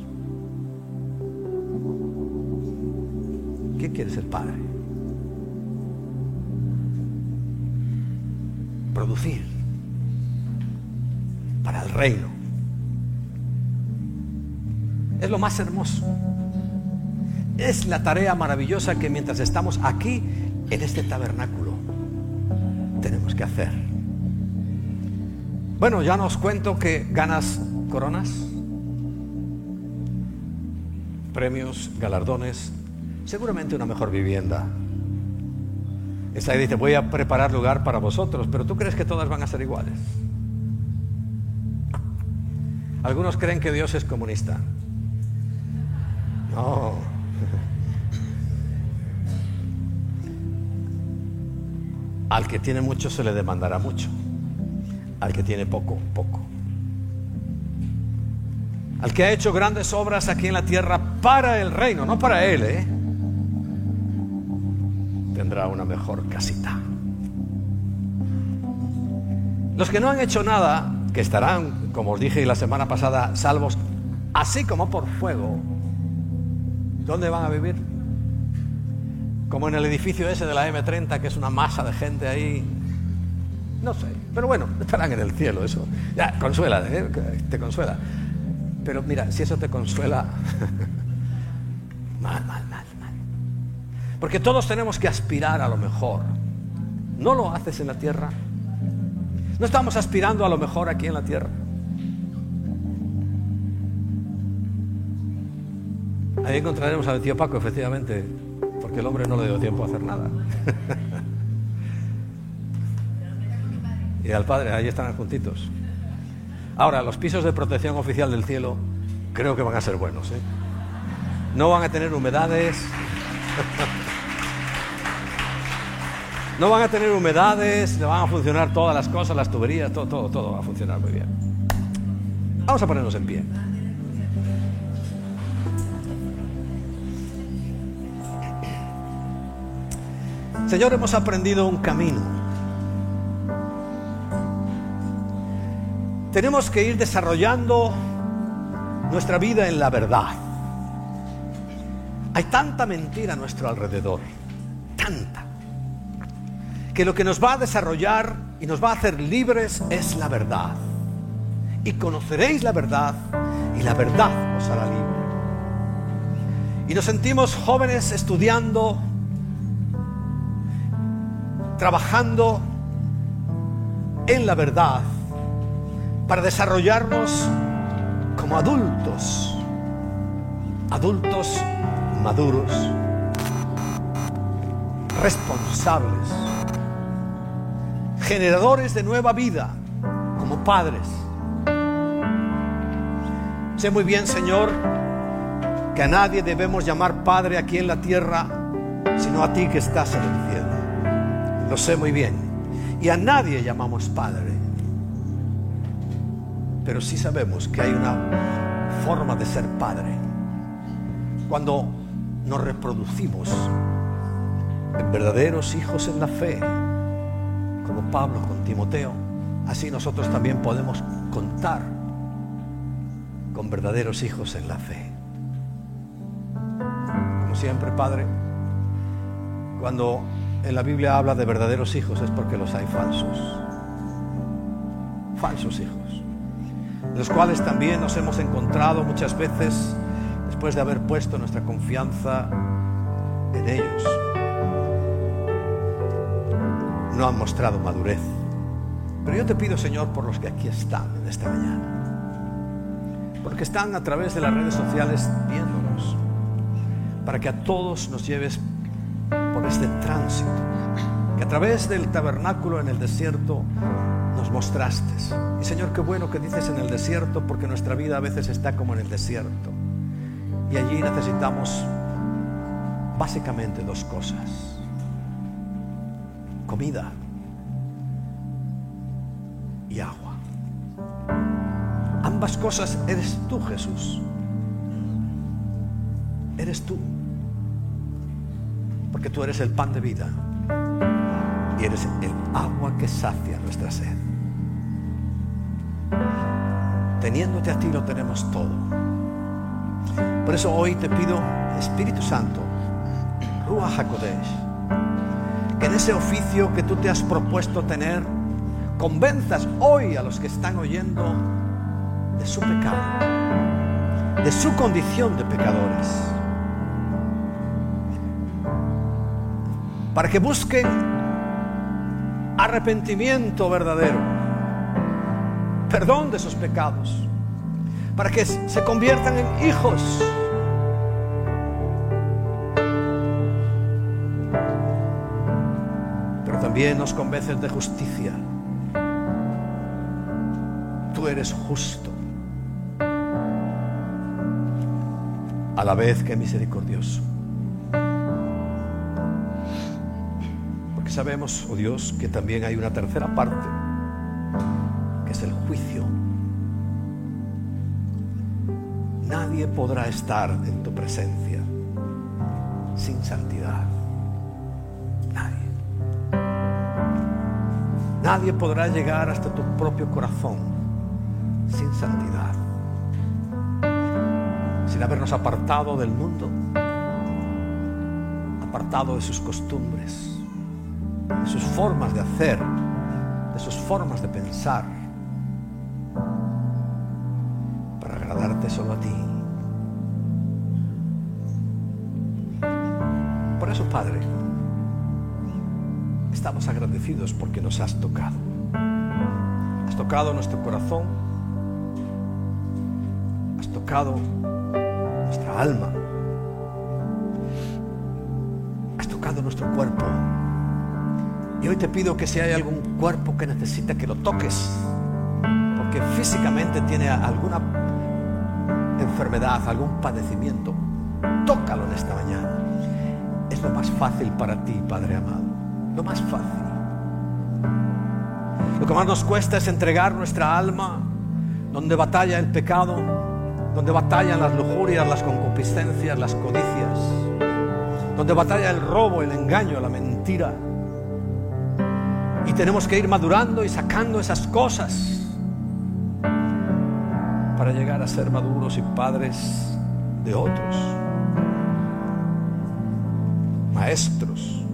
¿Qué quiere ser padre? producir para el reino. Es lo más hermoso. Es la tarea maravillosa que mientras estamos aquí, en este tabernáculo, tenemos que hacer. Bueno, ya nos cuento que ganas coronas. premios, galardones, seguramente una mejor vivienda. Esa dice, voy a preparar lugar para vosotros, pero tú crees que todas van a ser iguales. Algunos creen que Dios es comunista. Al que tiene mucho se le demandará mucho. Al que tiene poco, poco. Al que ha hecho grandes obras aquí en la tierra para el reino, no para él, ¿eh? tendrá una mejor casita. Los que no han hecho nada, que estarán, como os dije la semana pasada, salvos así como por fuego, ¿dónde van a vivir? Como en el edificio ese de la M30, que es una masa de gente ahí. No sé, pero bueno, estarán en el cielo, eso. Ya, consuela, ¿eh? te consuela. Pero mira, si eso te consuela, mal, mal, mal, mal. Porque todos tenemos que aspirar a lo mejor. ¿No lo haces en la tierra? ¿No estamos aspirando a lo mejor aquí en la tierra? Ahí encontraremos al tío Paco, efectivamente, porque el hombre no le dio tiempo a hacer nada. y al padre, ahí están juntitos. Ahora, los pisos de protección oficial del cielo creo que van a ser buenos. ¿eh? No van a tener humedades. no van a tener humedades, le van a funcionar todas las cosas, las tuberías, todo, todo, todo va a funcionar muy bien. Vamos a ponernos en pie. Señor, hemos aprendido un camino tenemos que ir desarrollando nuestra vida en la verdad. Hay tanta mentira a nuestro alrededor, tanta, que lo que nos va a desarrollar y nos va a hacer libres es la verdad. Y conoceréis la verdad y la verdad os hará libre. Y nos sentimos jóvenes estudiando, trabajando en la verdad para desarrollarnos como adultos, adultos maduros, responsables, generadores de nueva vida como padres. Sé muy bien, Señor, que a nadie debemos llamar Padre aquí en la tierra, sino a ti que estás en el cielo. Lo sé muy bien. Y a nadie llamamos Padre pero sí sabemos que hay una forma de ser padre. Cuando nos reproducimos en verdaderos hijos en la fe, como Pablo con Timoteo, así nosotros también podemos contar con verdaderos hijos en la fe. Como siempre, Padre, cuando en la Biblia habla de verdaderos hijos es porque los hay falsos. Falsos hijos los cuales también nos hemos encontrado muchas veces después de haber puesto nuestra confianza en ellos. No han mostrado madurez. Pero yo te pido, Señor, por los que aquí están en esta mañana, porque están a través de las redes sociales viéndonos, para que a todos nos lleves por este tránsito, que a través del tabernáculo en el desierto nos mostraste. Y Señor, qué bueno que dices en el desierto, porque nuestra vida a veces está como en el desierto. Y allí necesitamos básicamente dos cosas. Comida y agua. Ambas cosas eres tú, Jesús. Eres tú. Porque tú eres el pan de vida y eres el agua que sacia nuestra sed. Teniéndote a ti lo tenemos todo. Por eso hoy te pido, Espíritu Santo, Ruach HaKodesh, que en ese oficio que tú te has propuesto tener, convenzas hoy a los que están oyendo de su pecado, de su condición de pecadores, para que busquen arrepentimiento verdadero, perdón de sus pecados, para que se conviertan en hijos. Pero también nos convences de justicia. Tú eres justo, a la vez que misericordioso. Sabemos, oh Dios, que también hay una tercera parte, que es el juicio. Nadie podrá estar en tu presencia sin santidad. Nadie podrá llegar hasta tu propio corazón sin santidad, sin habernos apartado del mundo, apartado de sus costumbres, de sus formas de hacer, de sus formas de pensar, para agradarte solo a ti. Por eso, Padre, estamos agradecidos porque nos has tocado. Has tocado nuestro corazón, has tocado nuestra alma, has tocado nuestro cuerpo. Y hoy te pido que si hay algún cuerpo que necesita que lo toques, porque físicamente tiene alguna enfermedad, algún padecimiento, tócalo en esta mañana. Es lo más fácil para ti, Padre amado lo más fácil. Lo que más nos cuesta es entregar nuestra alma donde batalla el pecado, donde batallan las lujurias, las concupiscencias, las codicias, donde batalla el robo, el engaño, la mentira. Y tenemos que ir madurando y sacando esas cosas para llegar a ser maduros y padres de otros, maestros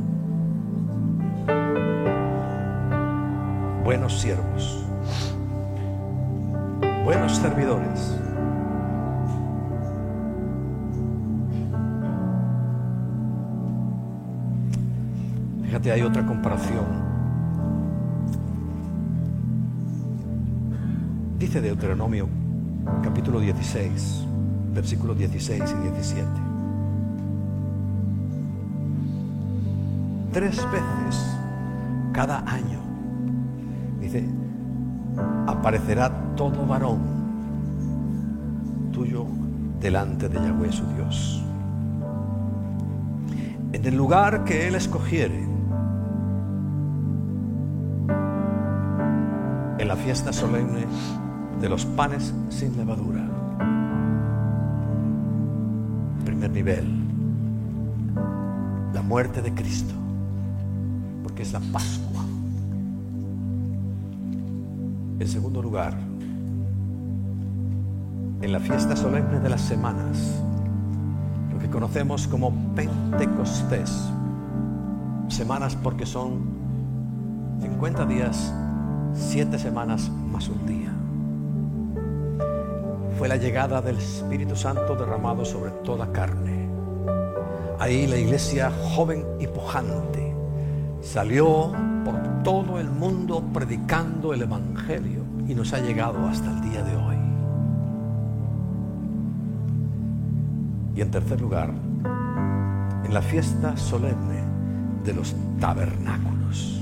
buenos siervos, buenos servidores. Fíjate, hay otra comparación. Dice Deuteronomio capítulo 16, versículos 16 y 17. Tres veces cada año aparecerá todo varón tuyo delante de Yahweh su Dios. En el lugar que Él escogiere, en la fiesta solemne de los panes sin levadura. Primer nivel, la muerte de Cristo, porque es la Pascua. En segundo lugar, en la fiesta solemne de las semanas, lo que conocemos como Pentecostés, semanas porque son 50 días, 7 semanas más un día. Fue la llegada del Espíritu Santo derramado sobre toda carne. Ahí la iglesia joven y pujante salió por todo el mundo predicando el Evangelio y nos ha llegado hasta el día de hoy. Y en tercer lugar, en la fiesta solemne de los tabernáculos.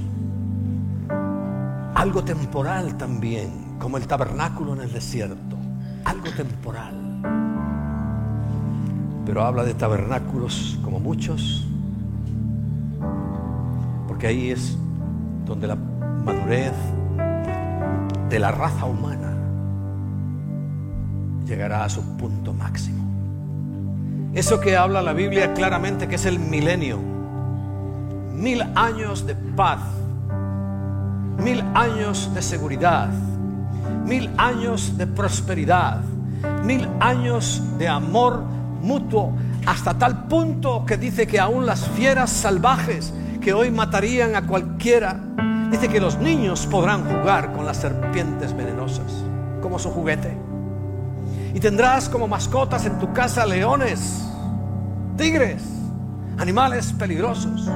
Algo temporal también, como el tabernáculo en el desierto. Algo temporal. Pero habla de tabernáculos como muchos, porque ahí es donde la madurez de la raza humana llegará a su punto máximo. Eso que habla la Biblia claramente que es el milenio, mil años de paz, mil años de seguridad, mil años de prosperidad, mil años de amor mutuo, hasta tal punto que dice que aún las fieras salvajes que hoy matarían a cualquiera, dice que los niños podrán jugar con las serpientes venenosas como su juguete. Y tendrás como mascotas en tu casa leones, tigres, animales peligrosos,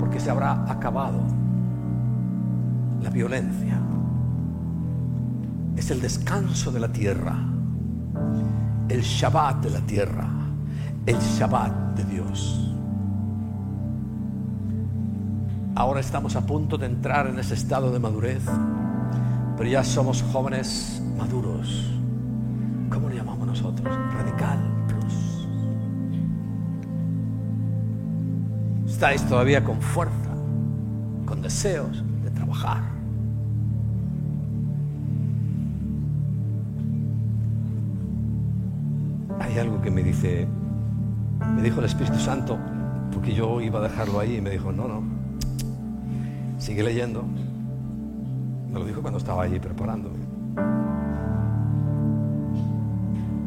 porque se habrá acabado la violencia. Es el descanso de la tierra, el Shabbat de la tierra, el Shabbat de Dios. ahora estamos a punto de entrar en ese estado de madurez, pero ya somos jóvenes maduros. ¿Cómo lo llamamos nosotros? Radical Plus. Estáis todavía con fuerza, con deseos de trabajar. Hay algo que me dice, me dijo el Espíritu Santo, porque yo iba a dejarlo ahí y me dijo, no, no, sigue leyendo. Me lo dijo cuando estaba allí preparando.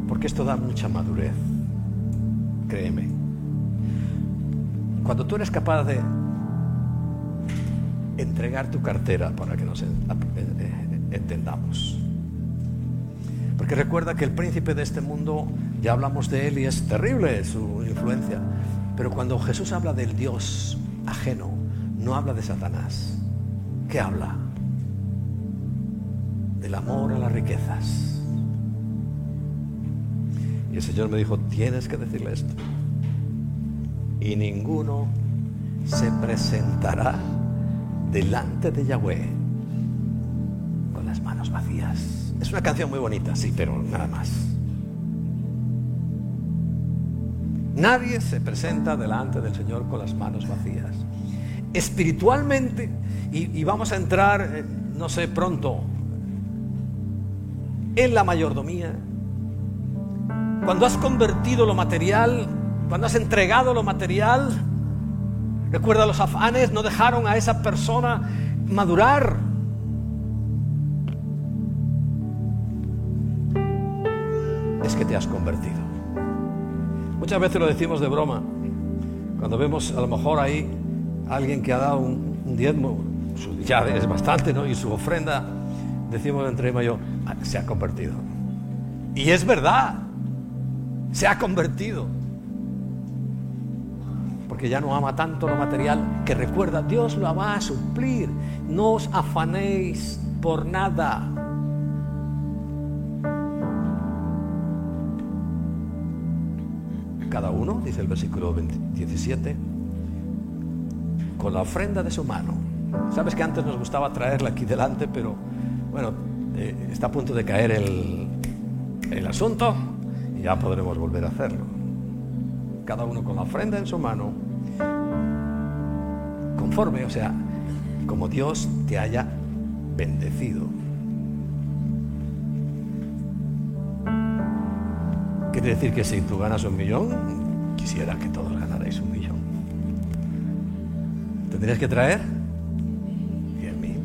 Porque esto da mucha madurez, créeme. Cuando tú eres capaz de entregar tu cartera para que nos entendamos. Porque recuerda que el príncipe de este mundo, ya hablamos de él y es terrible su influencia, pero cuando Jesús habla del Dios ajeno, no habla de Satanás. ¿Qué habla? Del amor a las riquezas. Y el Señor me dijo, tienes que decirle esto. Y ninguno se presentará delante de Yahweh con las manos vacías. Es una canción muy bonita, sí, pero nada más. Nadie se presenta delante del Señor con las manos vacías. Espiritualmente, y, vamos a entrar, eh, no sé, pronto, en la mayordomía, cuando has convertido lo material, cuando has entregado lo material, recuerda los afanes, no dejaron a esa persona madurar. Es que te has convertido. Muchas veces lo decimos de broma. Cuando vemos a lo mejor ahí alguien que ha dado un, diezmo, ya es bastante, ¿no? Y su ofrenda, decimos entre Emma ah, se ha convertido. Y es verdad, se ha convertido. Porque ya no ama tanto lo material que recuerda, Dios lo va a suplir. No os afanéis por nada. Cada uno, dice el versículo 17, con la ofrenda de su mano. Sabes que antes nos gustaba traerla aquí delante, pero bueno, eh, está a punto de caer el, el asunto y ya podremos volver a hacerlo. Cada uno con la ofrenda en su mano, conforme, o sea, como Dios te haya bendecido. Quiere decir que si tú ganas un millón, quisiera que todos ganarais un millón. ¿Tendrías que traer? Diez mil.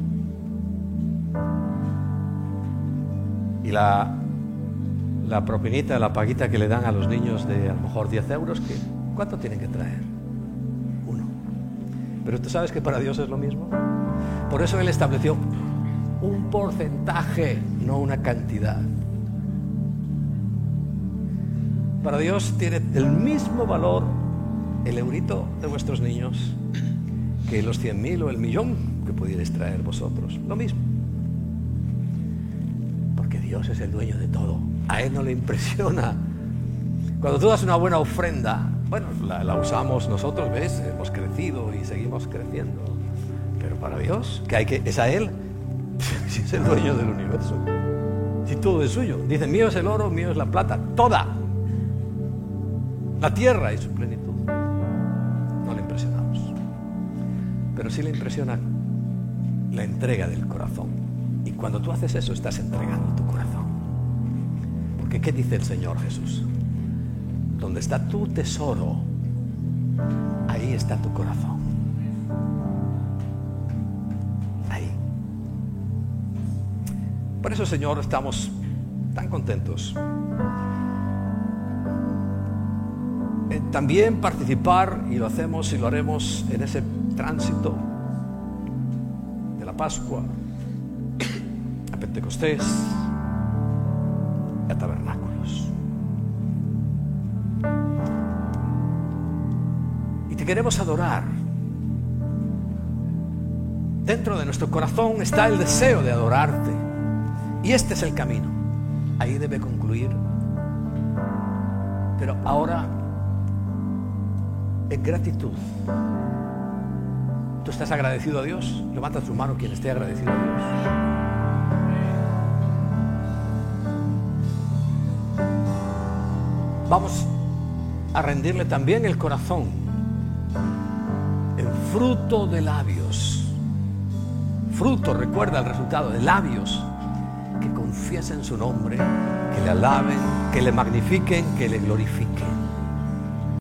Y la, la propinita, la paguita que le dan a los niños de a lo mejor 10 euros, ¿qué? ¿cuánto tienen que traer? Uno. Pero tú sabes que para Dios es lo mismo. Por eso Él estableció un porcentaje, no una cantidad. Para Dios tiene el mismo valor el eurito de vuestros niños que los cien mil o el millón que pudierais traer vosotros. Lo mismo. Porque Dios es el dueño de todo. A Él no le impresiona. Cuando tú das una buena ofrenda, bueno, la, usamos nosotros, ¿ves? Hemos crecido y seguimos creciendo. Pero para Dios, que es a Él, si es el dueño del universo. Si todo es suyo. Dice, mío es el oro, mío es la plata, toda la tierra y su plenitud. No le impresionamos. Pero sí le impresiona la entrega del corazón. Y cuando tú haces eso, estás entregando tu corazón. Porque ¿qué dice el Señor Jesús? Donde está tu tesoro, ahí está tu corazón. Ahí. Por eso, Señor, estamos tan contentos también participar, y lo hacemos y lo haremos en ese tránsito de la Pascua a Pentecostés, a tabernáculos. Y te queremos adorar. Dentro de nuestro corazón está el deseo de adorarte. Y este es el camino. Ahí debe concluir. Pero ahora en gratitud ¿Tú estás agradecido a Dios? Levanta tu mano quien esté agradecido a Dios. Vamos a rendirle también el corazón en fruto de labios. Fruto, recuerda el resultado de labios que confiesen su nombre, que le alaben, que le magnifiquen, que le glorifiquen.